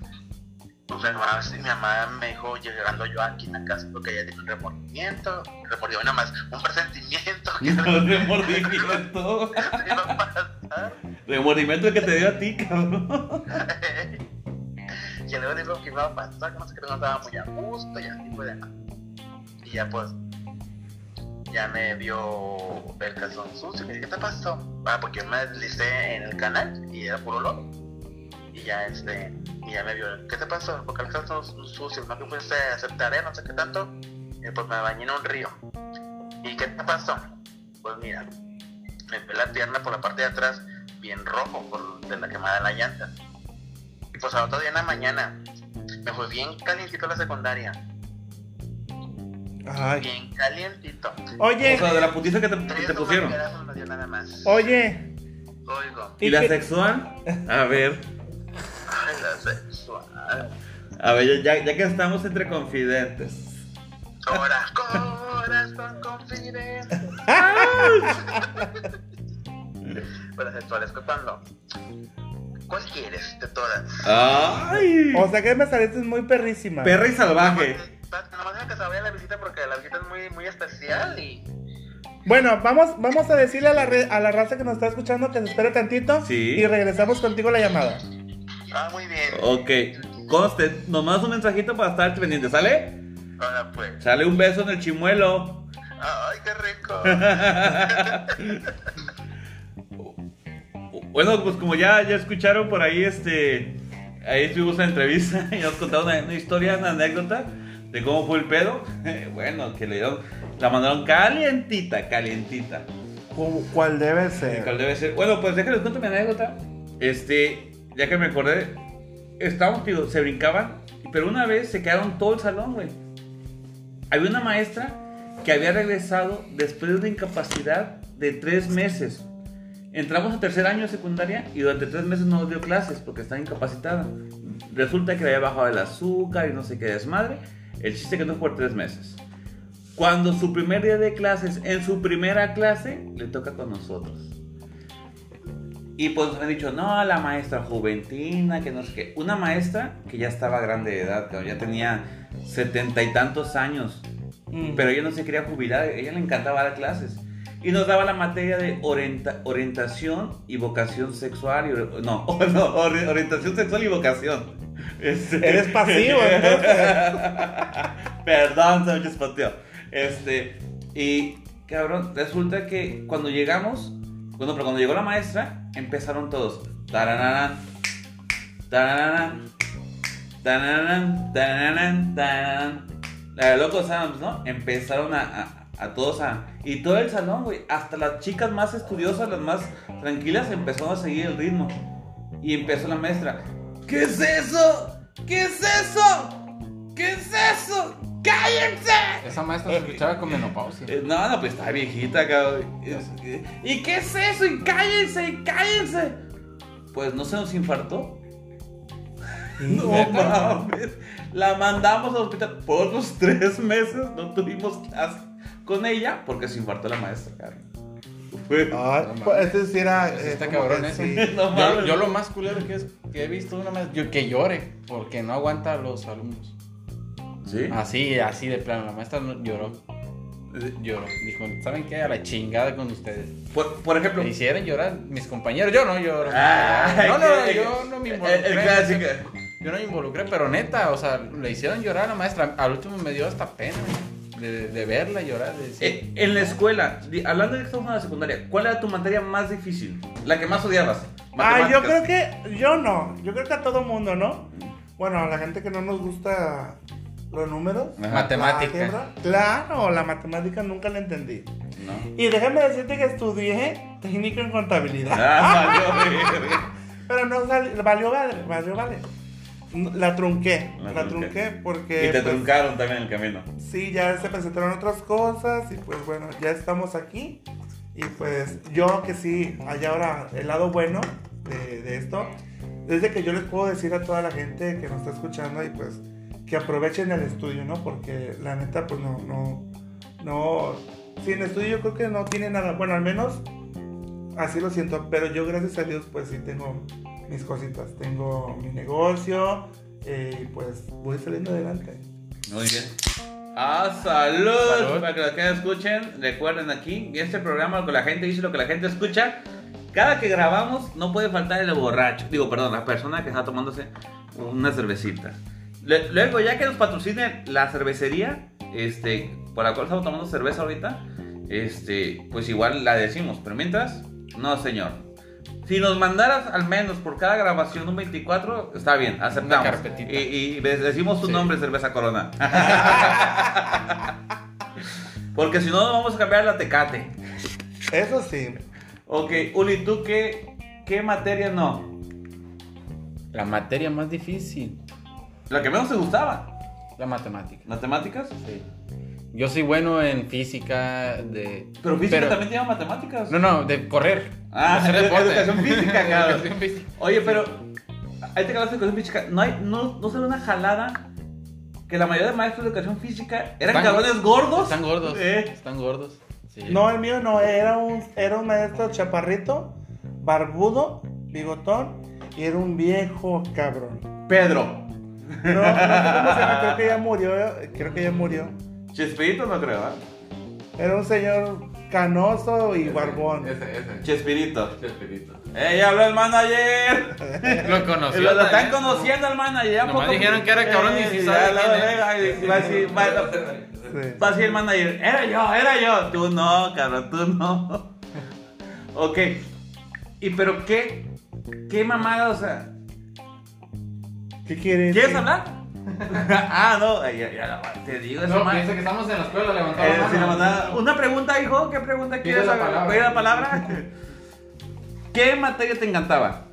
mi mamá, sí, mi mamá me dijo, llegando yo aquí en la casa, porque ella tiene un remordimiento, un remordimiento, nada más, un presentimiento que No, remordimiento. iba a pasar. Remordimiento que te dio a ti, cabrón. y luego dijo que iba a pasar, que no sé qué, no estaba muy a gusto y así fue demás. Y ya pues, ya me vio el calzón sucio, que dije, ¿qué te pasó? Ah, porque yo me deslicé en el canal y era puro lodo. Y ya este, y ya me vio, ¿qué te pasó? Porque el calzón sucio, no que fuiste a hacer tarea, no sé qué tanto. Y pues me bañé en un río. ¿Y qué te pasó? Pues mira, me ve la pierna por la parte de atrás bien rojo por de la quemada de la llanta. Y pues al otro día en la mañana me fue bien calientito la secundaria. Ay. Bien calientito. Oye, O sea, de la putiza que te, que Tres te pusieron. nada más. oye. Oigo. ¿Y la sexual? A ver. Ay, la sexual. A ver, ya, ya que estamos entre confidentes. Ahora, corazón confidente. Pero la sexual es que cuando. ¿Cuál quieres de todas? ¡Ay! O sea que me saliste muy perrísima. Perra y salvaje. Nomás deja que se vaya la visita porque la visita es muy, muy especial y. Bueno, vamos, vamos a decirle a la, re- a la raza que nos está escuchando que se espere tantito. Sí. Y regresamos contigo la llamada. Ah, muy bien. Ok. Conste, nomás un mensajito para estar pendiente, ¿sale? Ahora pues. Sale un beso en el chimuelo. Ay, qué rico. Bueno, pues como ya, ya escucharon por ahí, este. Ahí tuvimos una entrevista y nos contaron una, una historia, una anécdota de cómo fue el pedo. Bueno, que le dieron. La mandaron calientita, calientita. Cu- ¿Cuál debe ser? ¿Cuál debe ser? Bueno, pues déjenles cuento mi anécdota. Este, ya que me acordé, estábamos, tío, se brincaban, pero una vez se quedaron todo el salón, güey. Había una maestra que había regresado después de una incapacidad de tres meses. Entramos a tercer año de secundaria y durante tres meses no nos dio clases porque estaba incapacitada. Resulta que le había bajado el azúcar y no sé qué desmadre. El chiste que no fue por tres meses. Cuando su primer día de clases, en su primera clase, le toca con nosotros. Y pues nos han dicho, no, la maestra juventina, que no sé qué. Una maestra que ya estaba grande de edad, ya tenía setenta y tantos años. Mm. Pero ella no se quería jubilar, ella le encantaba dar clases. Y nos daba la materia de orienta- orientación y vocación sexual. y or- no, no, ori- orientación sexual y vocación. Este- Eres pasivo. Perdón, se me chispoteó. Este, y cabrón, resulta que cuando llegamos, bueno, pero cuando llegó la maestra, empezaron todos. La de Locos Adams, ¿no? Empezaron a, a- a todos a. Y todo el salón, güey. Hasta las chicas más estudiosas, las más tranquilas, empezaron a seguir el ritmo. Y empezó la maestra. ¿Qué es eso? ¿Qué es eso? ¿Qué es eso? ¡Cállense! Esa maestra se escuchaba con menopausia. Eh, No, no, pues está viejita, cabrón. ¿Y qué es eso? ¡Y cállense! ¡Y cállense! Pues no se nos infartó. No mames. La mandamos al hospital por otros tres meses. No tuvimos clase con ella porque se infartó la maestra. Fue. Ay, No pues, mames. este sí era. Pues eh, está cabrón sí. No Yo, yo lo más culero que, es, que he visto una vez, yo, que llore, porque no aguanta a los alumnos. ¿Sí? Así, así de plano, la maestra lloró. Lloró. Dijo, ¿saben qué? A la chingada con ustedes. Por, por ejemplo. Me hicieron llorar mis compañeros. Yo no lloro. Ay, no, no, qué- yo no me involucré. el clásico. Yo no me involucré, pero neta, o sea, le hicieron llorar a la maestra. Al último me dio hasta pena de, de verla llorar. de decir, Eh, en la escuela, hablando de que estamos en la secundaria, ¿cuál era tu materia más difícil? La que más odiabas. Ah, yo creo que. Yo no. Yo creo que a todo mundo, ¿no? Bueno, a la gente que no nos gusta los números. Matemática. la Claro, la matemática nunca la entendí. No. Y déjame decirte que estudié técnico en contabilidad. Ah, valió. Pero no salió, valió vale, valió vale. La trunqué, La la, trunqué. trunqué porque Y te pues, truncaron también el camino. sí, ya se presentaron otras cosas y pues bueno, ya estamos aquí. Y pues yo que sí, hay ahora el lado bueno de, de esto, desde que yo les puedo decir a toda la gente que nos está escuchando y pues que aprovechen el estudio, ¿no? Porque la neta pues no, no, no, sin estudio yo creo que no tiene nada, bueno, al menos así lo siento, pero yo gracias a Dios pues sí tengo mis cositas, tengo mi negocio eh, y pues voy saliendo adelante. Muy bien. Ah, salud. Salud. Para que los que escuchen, recuerden aquí, este programa, lo que la gente dice, lo que la gente escucha. Cada que grabamos, no puede faltar el borracho. Digo, perdón, la persona que está tomándose una cervecita. Le- luego, ya que nos patrocine la cervecería, este, por la cual estamos tomando cerveza ahorita, este, pues igual la decimos. Pero mientras, no, señor. Si nos mandaras al menos por cada grabación un 24, está bien, aceptamos. carpetita. Y, y decimos tu Sí. nombre, cerveza corona. Porque si no, vamos a cambiar la tecate. Eso sí, Ok, Uli, ¿tú qué, qué materia no? La materia más difícil, La que menos te gustaba. la matemática. ¿Matemáticas? Sí. Yo soy bueno en física, de... Pero física también tiene matemáticas. No, no, de correr. Ah, de hacer edu- deporte. educación física, cabrón. Educación física. Oye, pero ahí te acabaste de educación física. No hay, no, no sale una jalada que la mayoría de maestros de educación física eran Están- cabrones gordos. Están gordos. Eh. Están gordos. Sí. No, el mío no, era un, era un maestro chaparrito, barbudo, bigotón, y era un viejo cabrón. Pedro. No, no llama, creo que ya murió, creo que ya murió. Chespirito no creo, ¿eh? Era un señor canoso y barbón. Ese, ese. Chespirito. Chespirito. ¡Eh, ya habló el manager! Lo conoció. Lo, lo están conociendo al manager. Nomás poco- dijeron que era cabrón y Eh, sabe va a decir- va- Sí. Va a decir el manager, era yo, era yo. Tú no, cabrón, tú no. ok. ¿Y pero qué? ¿Qué mamada? O sea, ¿Qué quieres? ¿quieres hablar? ah, no, ya, ya, te digo eso, No, piensa que estamos en la escuela, levantó Eh, la mano. Una pregunta, hijo, ¿qué pregunta quieres la palabra. Pide la palabra. ¿Qué materia te encantaba?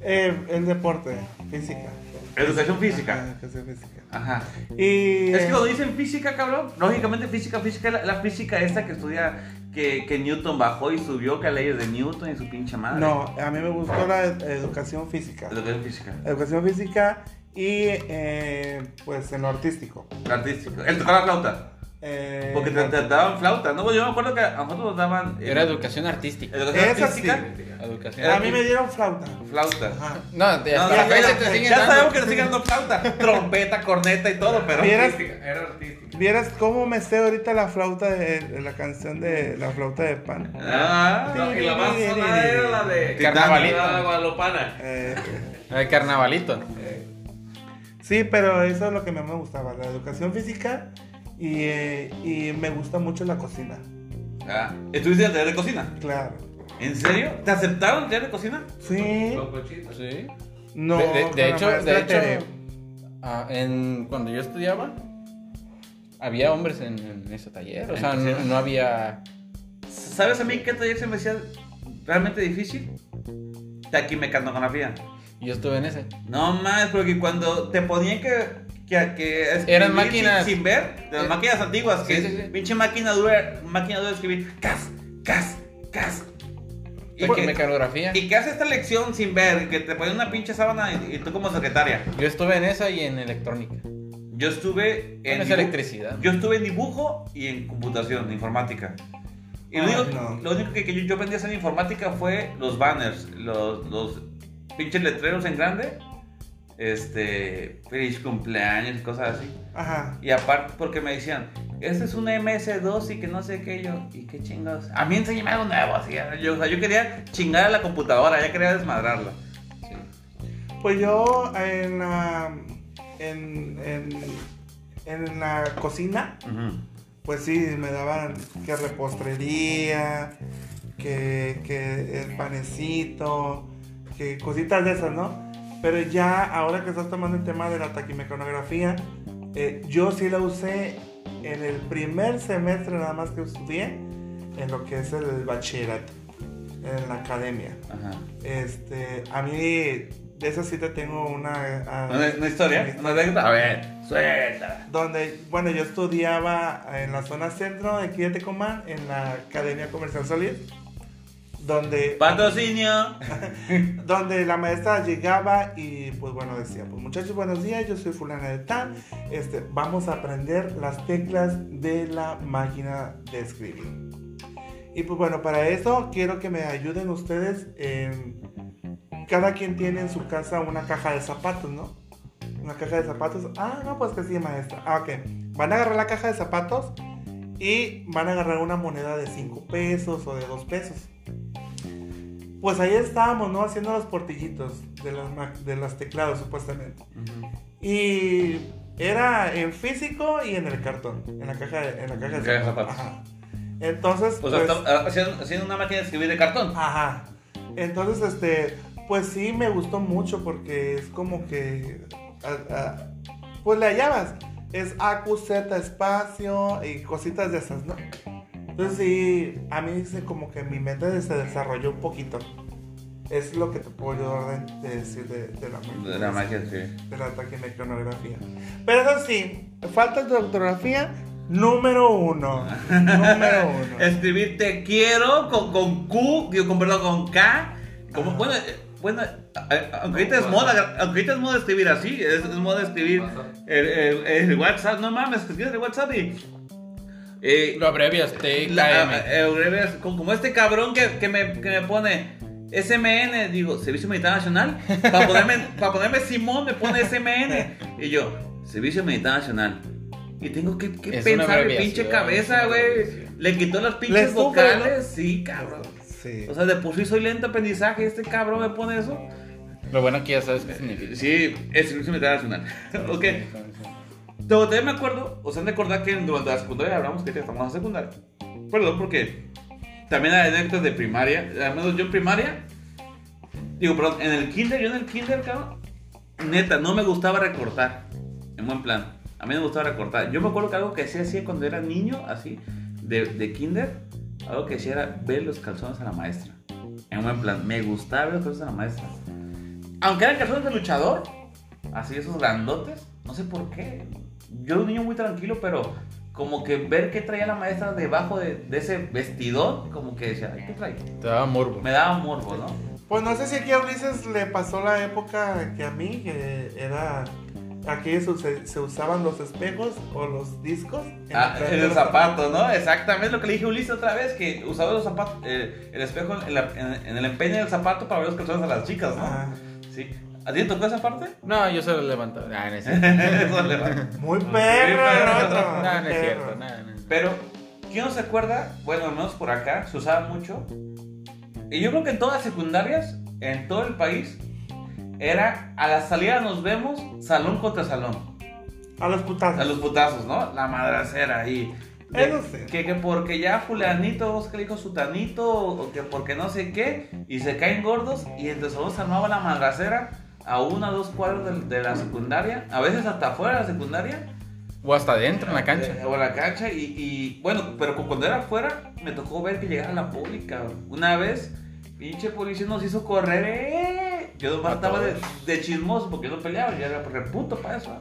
Eh, el deporte, física. Educación física. Educación física. Ajá. Y. Es que cuando dicen física, cabrón, lógicamente física, física, la física esta que estudia que, que Newton bajó y subió, que leyes de Newton y su pinche madre. No, a mí me gustó la ed- educación física. Educación física. Educación física y eh, pues en lo artístico. Artístico. Él tocaba la flauta. Eh, Porque te, te daban flauta, ¿no? Yo me acuerdo que a nosotros nos daban. eh, Era educación artística. educación Esa artística. Educación A mí me dieron flauta. Flauta. Ajá. No, ya, te sabemos que nos siguen dando flauta. Trompeta, corneta y todo, pero. ¿Vieras, Era artística. vieras cómo me sé ahorita la flauta de, de la canción de la flauta de pan? Ah, No, y la más sonada era la de Carnavalito. la guadalupana. Eh, El carnavalito. sí, pero eso es lo que más me gustaba, la educación física y, eh, y me gusta mucho la cocina. ah. ¿Estuviste en taller de cocina? Claro. ¿En serio? ¿Te aceptaron en taller de cocina? Sí. Con. Sí. No, de, de- con de la hecho, maestra de hecho Tere. ah, en, cuando yo estudiaba, había hombres en, en ese taller. O sea, no, no había. ¿Sabes a mí qué taller se me hacía realmente difícil? Taquimecanografía. Yo estuve en ese. No más, porque cuando te ponían que. Que, que escribir Eran sin- máquinas. Sin, ver, de las Eh, máquinas antiguas, que sí, es sí, sí. pinche máquina dura, máquina dura de escribir, cas, cas, cas. ¿Y qué- mecanografía. ¿Y qué hace esta lección sin ver? Que te ponen una pinche sábana y, y tú como secretaria. Yo estuve en esa y en electrónica. Yo estuve en electricidad. Yo estuve en dibujo y en computación, en informática. Y lo Ay, único, no. lo único que, que yo, yo aprendí a hacer en informática fue los banners, los, los pinches letreros en grande. Este, feliz cumpleaños y cosas así. Ajá. Y aparte, porque me decían, este es un MS2 y que no sé qué yo. ¿Y qué chingados? A mí enséñame algo nuevo. Así, yo, o sea, yo quería chingar a la computadora, ya quería desmadrarla. Pues yo en la, en, en, en la cocina, pues sí, me daban que repostería, que, que el panecito, que cositas de esas, ¿no? Pero ya ahora que estás tomando el tema de la taquimecanografía, eh, yo sí la usé en el primer semestre nada más que estudié, en lo que es el bachillerato, en la academia. Ajá. Este, a mí de esa sí te tengo una... ah, ¿Una, una historia? ¿Una anécdota? A ver, suelta. donde, bueno, yo estudiaba en la zona centro de aquí de Tecomán, en la Academia Comercial Solid, donde, Patrocinio. donde la maestra llegaba y pues bueno decía, pues muchachos buenos días, yo soy fulana de tal, este, vamos a aprender las teclas de la máquina de escribir. Y pues bueno, para eso quiero que me ayuden ustedes en... Cada quien tiene en su casa una caja de zapatos, ¿no? Una caja de zapatos. Ah, no, pues que sí, maestra. Ah, ok. Van a agarrar la caja de zapatos y van a agarrar una moneda de 5 pesos o de 2 pesos. Pues ahí estábamos, ¿no? Haciendo los portillitos de las, de las teclados, supuestamente. Y era en físico y en el cartón, en la caja de, en la caja de zapatos. zapatos. Ajá. Entonces, O sea, pues, está- haciendo, haciendo una máquina de escribir de cartón. Ajá. Entonces, este, pues sí me gustó mucho porque es como que, a- a- pues le hallabas. Es AQZ espacio y cositas de esas, ¿no? Entonces sí, a mí dice como que mi mente se desarrolló un poquito. Es lo que te puedo yo de, de decir de, de la De la de escribir. de la taquimecanografía. Pero eso sí, falta de ortografía número uno. número uno. Escribir te quiero con, con Q, digo, con, perdón, con K. Como, Ajá. bueno, eh, bueno, eh, aunque ahorita es moda, aunque ahorita es moda escribir así, es, es moda escribir el, el- el WhatsApp, no mames, escribes el WhatsApp y... eh, Lo abrevias la- TKM. eh, abrevias, como, como este cabrón que, que, me, que me pone SMN, digo, Servicio Militar Nacional, para ponerme, para ponerme Simón me pone SMN, y yo, Servicio Militar Nacional. Y tengo que, que pensar en abreviación, pinche cabeza, güey. Le quitó las pinches vocales, sí, cabrón. Sí. O sea, de por sí soy lento aprendizaje, este cabrón me pone eso. Lo bueno que ya sabes qué significa. Sí, es Servicio Militar Nacional. ok. También me acuerdo, o sea, de acordar que durante la secundaria hablamos que estamos en secundaria. Perdón, porque también hay anécdotas de primaria. Al menos yo en primaria, digo, perdón, en el kinder, yo en el kinder, cabrón, neta, no me gustaba recortar. En buen plan. A mí no me gustaba recortar. Yo me acuerdo que algo que hacía así cuando era niño, así, de, de kinder, algo que hacía era ver los calzones a la maestra. En buen plan, me gustaba ver los calzones a la maestra. Aunque eran calzones de luchador, así esos grandotes, no sé por qué. Yo era un niño muy tranquilo, pero como que ver qué traía la maestra debajo de, de ese vestidor, como que decía, ay, ¿qué trae? Te daba morbo. Me daba morbo, ¿no? Pues no sé si aquí a Ulises le pasó la época que a mí, que era. Aquí se, se usaban los espejos o los discos. Ah, en de el los zapato, ¿no? Exactamente lo que le dije a Ulises otra vez, que usaba los zapatos, eh, el espejo en, la- en- en el empeine del zapato para ver los calzones a las chicas, ¿no? Ah, Sí. ¿A ti te tocó esa parte? No, yo se lo levantaba. Ah, no es cierto. Muy perro el perro. otro. No, muy no es cierto. No, no. Pero, ¿quién no se acuerda? Bueno, al menos por acá, se usaba mucho. Y yo creo que en todas las secundarias, en todo el país, era a la salida nos vemos, salón contra salón. A los putazos. A los putazos, ¿no? La madracera ahí. De- Eso sí. que, que porque ya fulanito, vos que le dijo sutanito, o que porque no sé qué, y se caen gordos, y entonces solo se armaba la madracera a una o dos cuadros de, de la secundaria, a veces hasta afuera de la secundaria, O hasta adentro en la cancha. eh, o en la cancha, y, y, bueno, pero cu- cuando era afuera, me tocó ver que llegara la pública. Una vez, pinche policía nos hizo correr, ¡eh! Yo nomás estaba de, de chismoso porque yo no peleaba, yo era reputo para eso.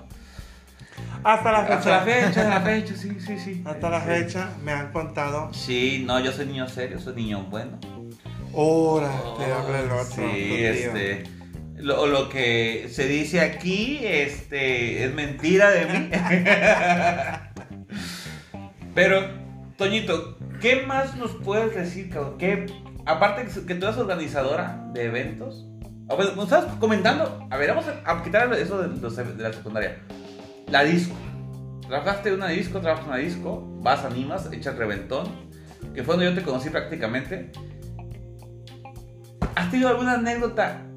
Hasta la fecha. Hasta la fecha, hasta la fecha, sí, sí, sí. Hasta la Sí. fecha me han contado. Sí, no, yo soy niño serio, soy niño bueno. Ahora te habla el otro. Sí, tío. este. Lo, lo que se dice aquí, este, es mentira de mí. Pero, Toñito, ¿qué más nos puedes decir, cabrón? ¿Qué, aparte que, tú eres organizadora de eventos, nos estabas comentando, a ver, vamos a, quitar eso de, la secundaria. La disco. Trabajaste una disco, trabajas en una disco, vas, animas, echas reventón, que fue donde yo te conocí prácticamente. ¿Has tenido alguna anécdota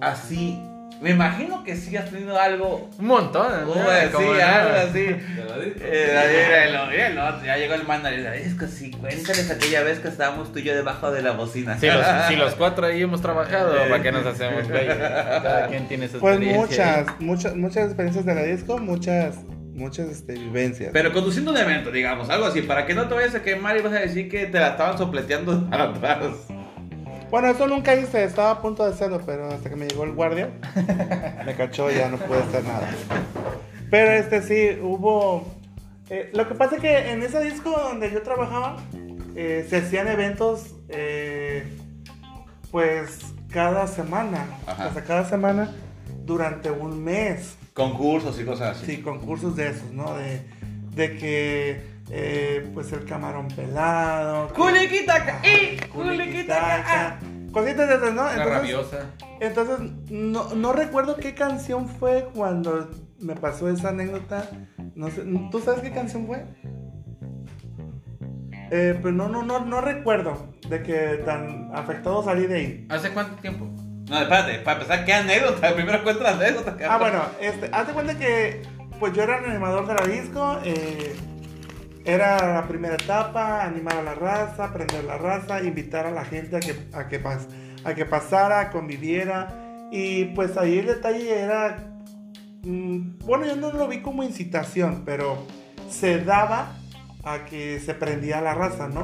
así? Me imagino que sí has tenido algo. Un montón. ¿no? Sí, Como no. algo así. De la disco. Eh, ya llegó el manager. Es que sí, cuéntales aquella vez que estábamos tú y yo debajo de la bocina. Si los, si los cuatro ahí hemos trabajado, Eh. ¿para qué nos hacemos, güey? Cada quien tiene su Pues muchas, muchas, muchas experiencias de la disco, muchas, muchas este, vivencias. Pero conduciendo un evento, digamos, algo así, para que no te vayas a quemar y vas a decir que te la estaban sopleteando atrás. Bueno, eso nunca hice, estaba a punto de hacerlo, pero hasta que me llegó el guardia, me cachó y ya no pude hacer nada. Pero este sí, hubo... eh, lo que pasa es que en ese disco donde yo trabajaba, eh, se hacían eventos, eh, pues, cada semana. Ajá. O sea, cada semana durante un mes. Concursos y cosas así. Sí, concursos de esos, ¿no? De, de que, eh, pues, el camarón pelado. Culiquitaca y Culiquitaca. Cositas de esas, ¿no? Entonces, rabiosa. entonces no, no recuerdo qué canción fue cuando me pasó esa anécdota. No sé, ¿Tú sabes qué canción fue? Eh, pero no, no, no, no recuerdo de que tan afectado salí de ahí. ¿Hace cuánto tiempo? No, espérate, para empezar, ¿qué anécdota? Primero cuenta la anécdota. Ah, bueno, este, haz de cuenta que pues yo era el animador de la disco. eh, era la primera etapa, animar a la raza, aprender la raza, invitar a la gente a que, a que, pas- a que pasara, conviviera. Y pues ahí el detalle era, mm, bueno, yo no lo vi como incitación, pero se daba a que se prendía la raza, ¿no?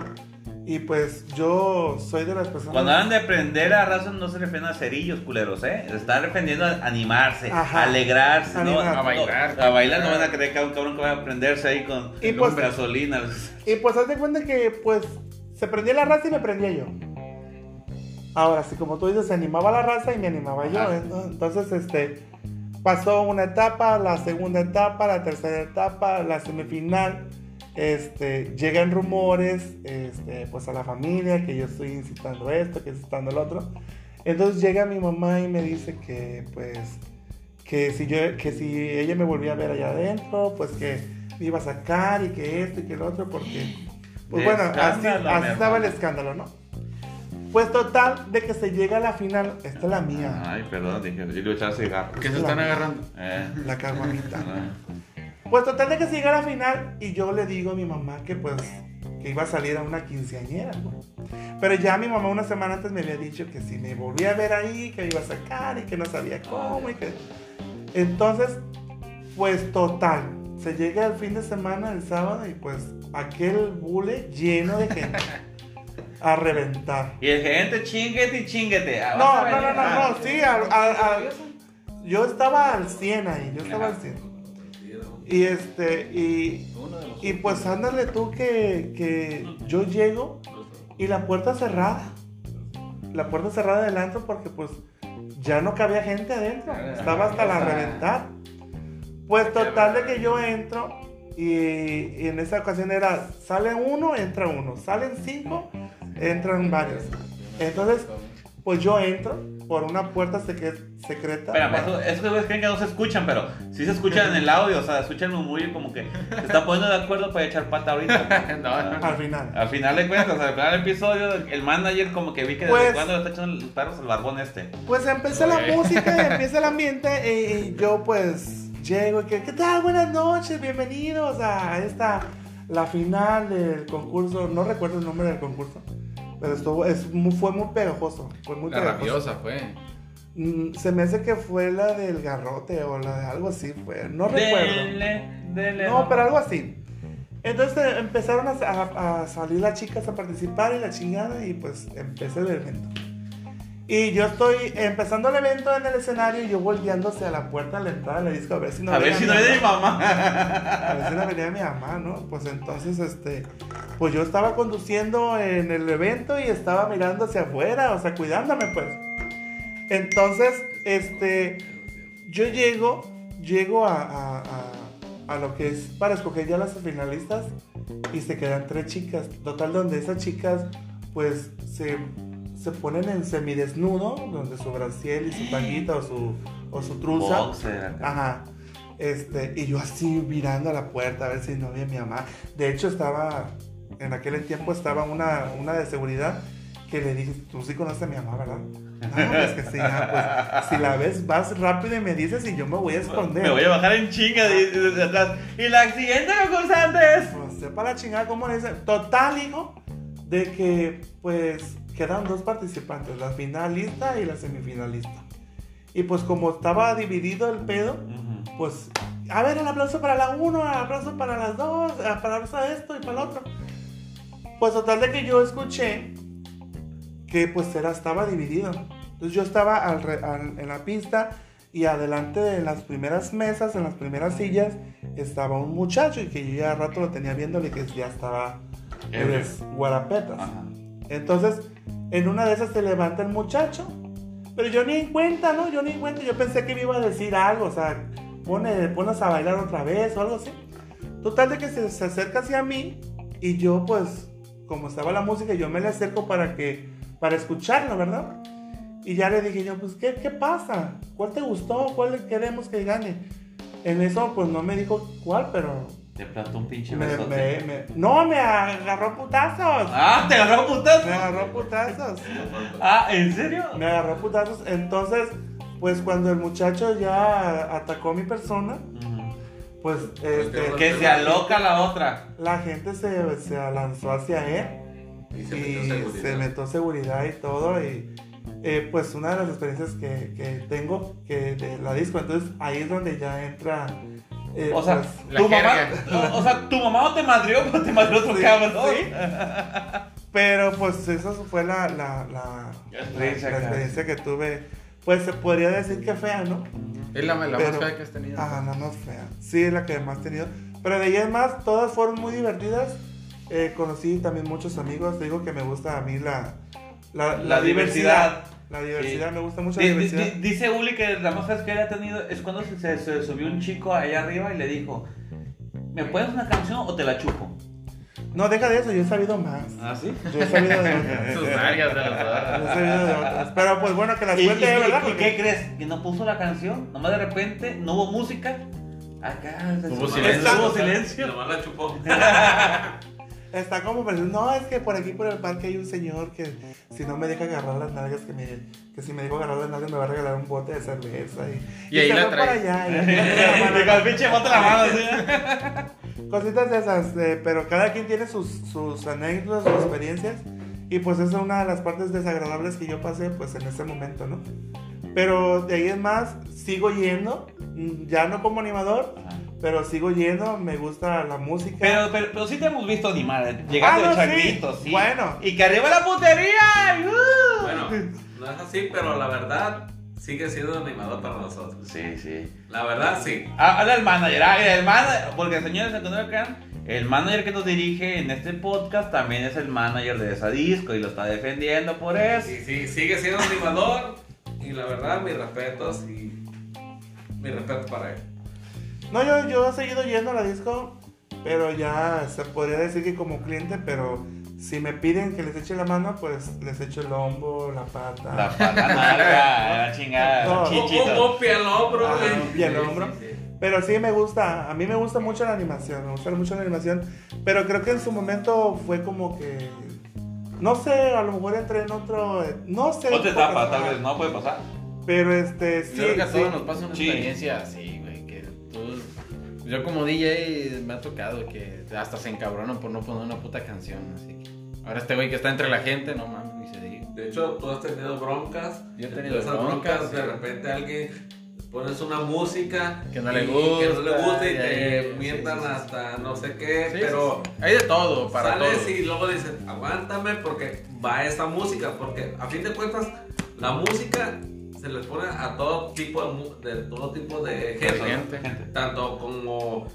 Y pues yo soy de las personas... Cuando hablan de prender a raza no se refieren a cerillos, culeros, ¿eh? Se están refiriendo a animarse, Ajá. a alegrarse, ¿no? Animar. No, A bailar. A bailar, no van a creer que hay un cabrón que va a prenderse ahí con Y pues- gasolina. Y pues haz de cuenta que pues se prendía la raza y me prendía yo. Ahora, sí, como tú dices, se animaba la raza y me animaba yo. ¿eh? ¿no? Entonces, este, pasó una etapa, la segunda etapa, la tercera etapa, la semifinal. Este, llegan rumores, este, pues a la familia, que yo estoy incitando esto, que incitando el otro. Entonces llega mi mamá y me dice que, pues, que si yo, que si ella me volvía a ver allá adentro, pues que me iba a sacar y que esto y que el otro, porque, pues bueno, así, estaba el escándalo, ¿no? Pues total, de que se llega a la final, esta es la mía, Ay, perdón, dije, yo le voy a echar cigarro. ¿Qué se están agarrando? Eh, la caguamita. Pues total de que se llega a la final y yo le digo a mi mamá que pues que iba a salir a una quinceañera, ¿no? Pero ya mi mamá una semana antes me había dicho que si me volvía a ver ahí, que me iba a sacar y que no sabía cómo y que... Entonces, pues total, se llega el fin de semana, el sábado, y pues aquel bule lleno de gente a reventar. Y el gerente chinguete y chinguete. Ah, No, no, no, no, no, sí, yo estaba al 100 ahí, yo estaba al 100. Y este, y, y pues ándale tú que, que yo llego y la puerta cerrada. La puerta cerrada del antro porque pues ya no cabía gente adentro. Estaba hasta la reventar. Pues total de que yo entro y, y en esa ocasión era, sale uno, entra uno. Salen cinco, entran varios. Entonces, pues yo entro por una puerta secre- secreta. Espérame, eso, esos güeyes creen que no se escuchan, pero sí se escuchan en el audio, o sea, escuchan el murmullo como que se están poniendo de acuerdo para echar pata ahorita. No, Al final. Al final de cuentas, al final del episodio, el manager como que vi que desde Pues- cuando le está echando los perros al barbón este. Pues empieza la música, empieza el ambiente y, y yo pues llego y que, ¿qué tal? Buenas noches, bienvenidos a esta, la final del concurso, no recuerdo el nombre del concurso, pero estuvo, es, fue muy pegajoso, fue muy La pegajoso. rabiosa fue. Mm, Se me hace que fue la del garrote o la de algo así, fue, no recuerdo. Dele, dele, No, pero algo así. Entonces eh, empezaron a, a- a salir las chicas a participar y la chingada y pues empecé el evento. Y yo estoy empezando el evento en el escenario y yo volteando hacia la puerta de la entrada de la disco a ver si no A ver si no viene mi mamá. mamá. A ver si no venía mi mamá, ¿no? Pues entonces, este, pues yo estaba conduciendo en el evento y estaba mirando hacia afuera, o sea, cuidándome pues. Entonces, este, yo llego, llego a, a- a- a lo que es para escoger ya las finalistas y se quedan tres chicas. Total, donde esas chicas pues se, se ponen en semidesnudo, donde su brasiel y su tanguita o su, o su truza. Boxer. Ajá. Este, y yo así mirando a la puerta a ver si no había mi mamá. De hecho, estaba, en aquel tiempo estaba una, una de seguridad que le dije, tú sí conoces a mi mamá, ¿verdad? No, pues que sí, ah, pues si la ves, vas rápido y me dices y yo me voy a esconder. Me voy a bajar en chinga atrás. Y la siguiente concursante es. Pues sepa la chingada cómo le dicen. Total, hijo, de que pues quedan dos participantes, la finalista y la semifinalista. Y pues como estaba dividido el pedo, Ujú. pues, a ver, el aplauso para la uno, el aplauso para las dos, el aplauso a esto y para el otro. Pues total de que yo escuché que pues era, estaba dividido. Entonces yo estaba al al- en la pista y adelante de las primeras mesas, en las primeras sillas, estaba un muchacho y que yo ya rato lo tenía viéndole que ya estaba pues, guarapetas. Entonces, en una de esas se levanta el muchacho. Pero yo ni en cuenta, ¿no? Yo ni en cuenta. Yo pensé que me iba a decir algo, o sea, pone, pones a bailar otra vez o algo así. Total de que se, se acerca hacia mí y yo, pues, como estaba la música, yo me le acerco para que, para escucharlo, ¿verdad? Y ya le dije yo, pues, ¿qué, qué pasa? ¿Cuál te gustó? ¿Cuál queremos que gane? En eso, pues, no me dijo cuál, pero... Te plantó un pinche me- besote. me- me- no, me agarró putazos. Ah, te agarró putas. Me agarró putazos. Ah, ¿en serio? Me agarró putazos. Entonces, pues cuando el muchacho ya atacó a mi persona, Ujú. pues este, Que se aloca la otra. la gente se, se lanzó hacia él Y se y metió seguridad. se metió seguridad y todo. Y eh, pues una de las experiencias que, que tengo que de la disco, entonces ahí es donde ya entra. Eh, O sea, pues, tu mamá, o, o sea, tu mamá no te madrió, pero te madrió otro Sí, cabrón. sí. pero pues esa fue la, la, la, La la- experiencia que tuve. Pues se podría decir que fea, ¿no? Es la, la Pero- más fea que has tenido. Ajá, la más fea. Sí, es la que más he tenido. Pero de ahí en más, todas fueron muy divertidas. Eh, conocí también muchos amigos. Te digo que me gusta a mí la, la, La diversidad. La diversidad, Sí. me gusta mucho la Di- di- diversidad. di- Dice Uli que la más fea que ha tenido es cuando se, se- se subió un chico allá arriba y le dijo: ¿Me puedes una canción o te la chupo? No, deja de eso, yo he sabido más. ¿Ah, sí? Yo he sabido de otras. Sus nalgas de Yo las he sabido de otras. Pero pues bueno, que las ¿Y, y- cuente, ¿verdad? y Porque- qué crees? ¿Que no puso la canción? Nomás de repente no hubo música. Acá se Hubo silencio. Hubo silencio. Nomás la chupó. Está como pensando, no, es que por aquí por el parque hay un señor que si no me deja agarrar las nalgas, que, me, que si me dejo agarrar las nalgas me va a regalar un bote de cerveza. Y, Y ahí se la trae. para allá. y ahí la mano. Y con el pinche bote la mano, así. Cositas de esas, eh, pero cada quien tiene sus, sus anécdotas, sus experiencias. Y pues esa es una de las partes desagradables que yo pasé pues en ese momento, ¿no? Pero de ahí en más, sigo yendo, mm, ya no como animador, pero sigo yendo, me gusta la música. Pero, pero, pero sí te hemos visto animar, llegando Ah, de no, sí. Bueno. Y que arriba la putería. uh. Bueno, no es así, pero la verdad sigue siendo animador para nosotros. Sí, sí. La verdad, sí. Ah, Habla el manager, ah, el manager, porque señores, cuando acá, el manager que nos dirige en este podcast también es el manager de esa disco y lo está defendiendo por eso. Sí, sí, sigue siendo animador. Y la verdad, mis respetos y mi respeto para él. No, yo, yo he seguido yendo a la disco, pero ya se podría decir que como cliente, pero si me piden que les eche la mano, pues les echo el hombro, la pata. La pata nalga, la chingada, No. Un, chichito. al hombro, Ah, pie al hombro. Sí, sí, sí. Pero sí me gusta, a mí me gusta mucho la animación, me gusta mucho la animación, pero creo que en su momento fue como que, no sé, a lo mejor entré en otro, no sé. Otra etapa, porque- tal vez, no puede pasar. Pero este, sí, Yo creo que a sí. todos nos pasa una Sí. experiencia así. Yo como DJ me ha tocado que hasta se encabronan por no poner una puta canción, así que... Ahora este güey que está entre la gente, no mames, ni se diga. De hecho, tú has tenido broncas. Yo he tenido esas broncas, De repente alguien pones una música Que no le y Que no le gusta, gusta y y te mientan sí, sí, hasta no sé qué. Pero. Hay de todo, para sales todos. y luego dices, aguántame porque va esta música. Porque a fin de cuentas, la música se le pone a todo tipo de, de todo tipo de gente. Gente. Gente. Tanto como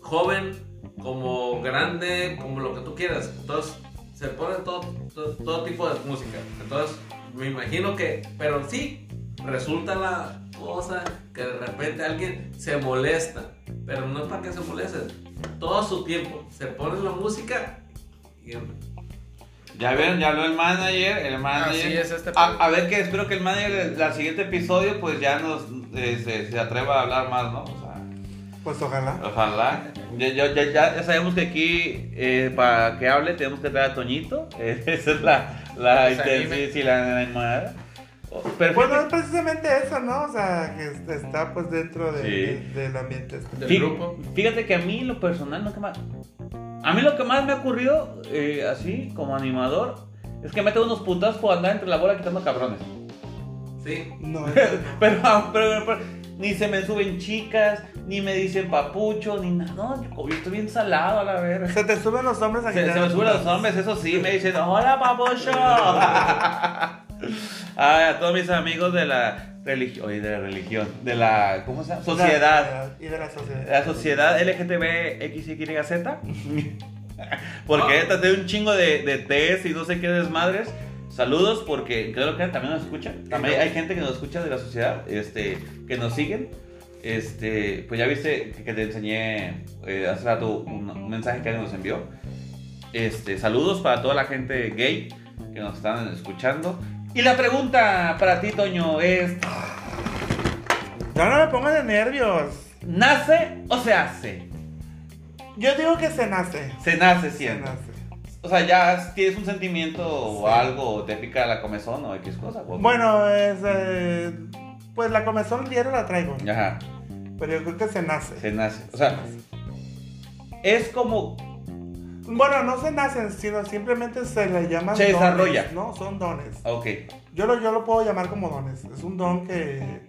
joven como grande, como lo que tú quieras. Entonces, se pone todo, todo, todo tipo de música. Entonces, me imagino que, pero sí, resulta la cosa que de repente alguien se molesta, pero no es para que se moleste. Todo su tiempo se pone la música y Ya vieron, ya habló el manager, el manager. Así es este a, a ver que espero que el manager del siguiente episodio pues ya nos eh, se, se atreva a hablar más, ¿no? O sea, Pues ojalá. ojalá. Ya, ya, ya, sabemos que aquí eh, para que hable tenemos que traer a Toñito. Eh, esa es la, la intención, sí, la animada. Oh, Pero Pues no es precisamente eso, ¿no? O sea, que est- está pues dentro de- Sí. de- del ambiente. este. Del Fí- grupo. Fíjate que a mí lo personal, lo que más, a mí lo que más me ha ocurrido, eh, así como animador, es que mete unos putas por andar entre la bola quitando cabrones. sí. No, eso no. Pero, pero- pero ni se me suben chicas, ni me dicen papucho, ni nada. No, yo yo estoy bien salado a la verga. Se te suben los hombres a Se, se me suben los hombres, eso sí, me dicen, hola papucho. Ay, a todos mis amigos de la religión, de la religión, de la, ¿cómo se llama? Sociedad. Y de la sociedad. La sociedad LGTB Porque esta tiene un chingo de, de Ts y no sé qué desmadres. Saludos porque creo que también nos escuchan. También hay gente que nos escucha de la sociedad, este, que nos siguen. Este, pues ya viste que, que te enseñé eh, hace rato un, un mensaje que alguien nos envió. Este, saludos para toda la gente gay que nos están escuchando. Y la pregunta para ti, Toño, es: Ya no me pongan de nervios. ¿nace o se hace? Yo digo que se nace. Se nace Se siendo. nace. O sea, ya tienes un sentimiento o algo, te pica la comezón o X cosa. Bueno, es, eh, pues la comezón diario la traigo. Ajá, Pero yo creo que se nace. se nace. O sea, es como. Bueno, no se nacen, sino simplemente se le llaman Se desarrolla. dones, ¿no? Son dones. Ok, Yo lo, yo lo puedo llamar como dones. Es un don que,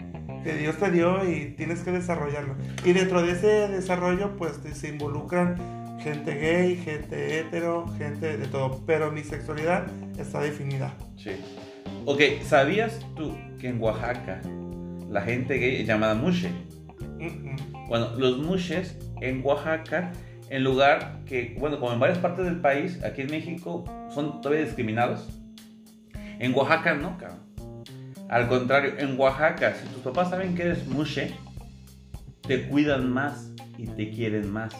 que Dios te dio y tienes que desarrollarlo. Y dentro de ese desarrollo, pues se involucran gente gay, gente hetero, gente de todo. Pero mi sexualidad está definida. sí. Ok, ¿sabías tú que en Oaxaca la gente gay es llamada mushe? Mm, mm. Bueno, los mushes en Oaxaca, en lugar que, bueno, como en varias partes del país, aquí en México son todavía discriminados. En Oaxaca no, cabrón. Al contrario, en Oaxaca, si tus papás saben que eres mushe, te cuidan más y te quieren más.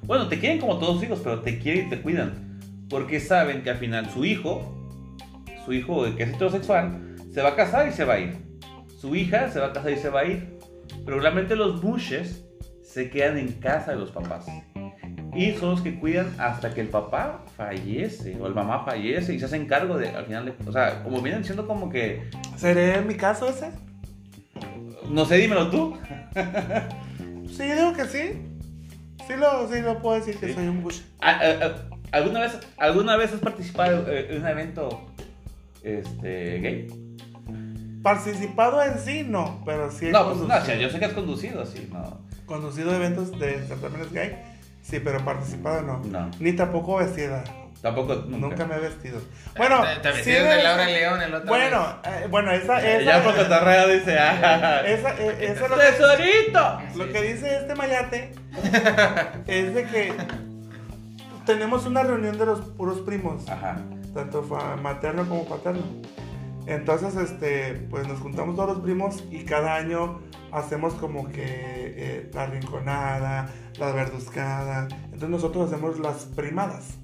Bueno, te quieren como todos los hijos, pero te quieren y te cuidan. Porque saben que al final su hijo, su hijo que es heterosexual, se va a casar y se va a ir. Su hija se va a casar y se va a ir. Pero realmente los bushes se quedan en casa de los papás. Y son los que cuidan hasta que el papá fallece o el mamá fallece y se hacen cargo de, al final, de- o sea, como vienen siendo como que, ¿Seré mi caso ese? no sé, dímelo tú. Sí, yo digo que sí. Sí lo, sí lo puedo decir que Sí. soy un bush. ¿A- a- a- ¿Alguna vez, ¿Alguna vez has participado eh, en un evento este, gay? Participado en sí, no, pero sí he No, pues no, yo sé que has conducido, sí, no. conducido eventos de certámenes gay. Sí, pero participado no. No. Ni tampoco vestida. Tampoco, nunca. Nunca, me he vestido. Bueno, Te, te sí de Laura León el otro Bueno, eh, bueno, esa, esa, ya por cotorreo dice, ah, esa, eh, esa es lo que, ¡Tesorito! lo que dice este mayate es de que tenemos una reunión de los puros primos. Ajá. tanto materno como paterno. Entonces, este, pues nos juntamos todos los primos y cada año hacemos como que eh, la rinconada, la verduzcada. Entonces nosotros hacemos las primadas.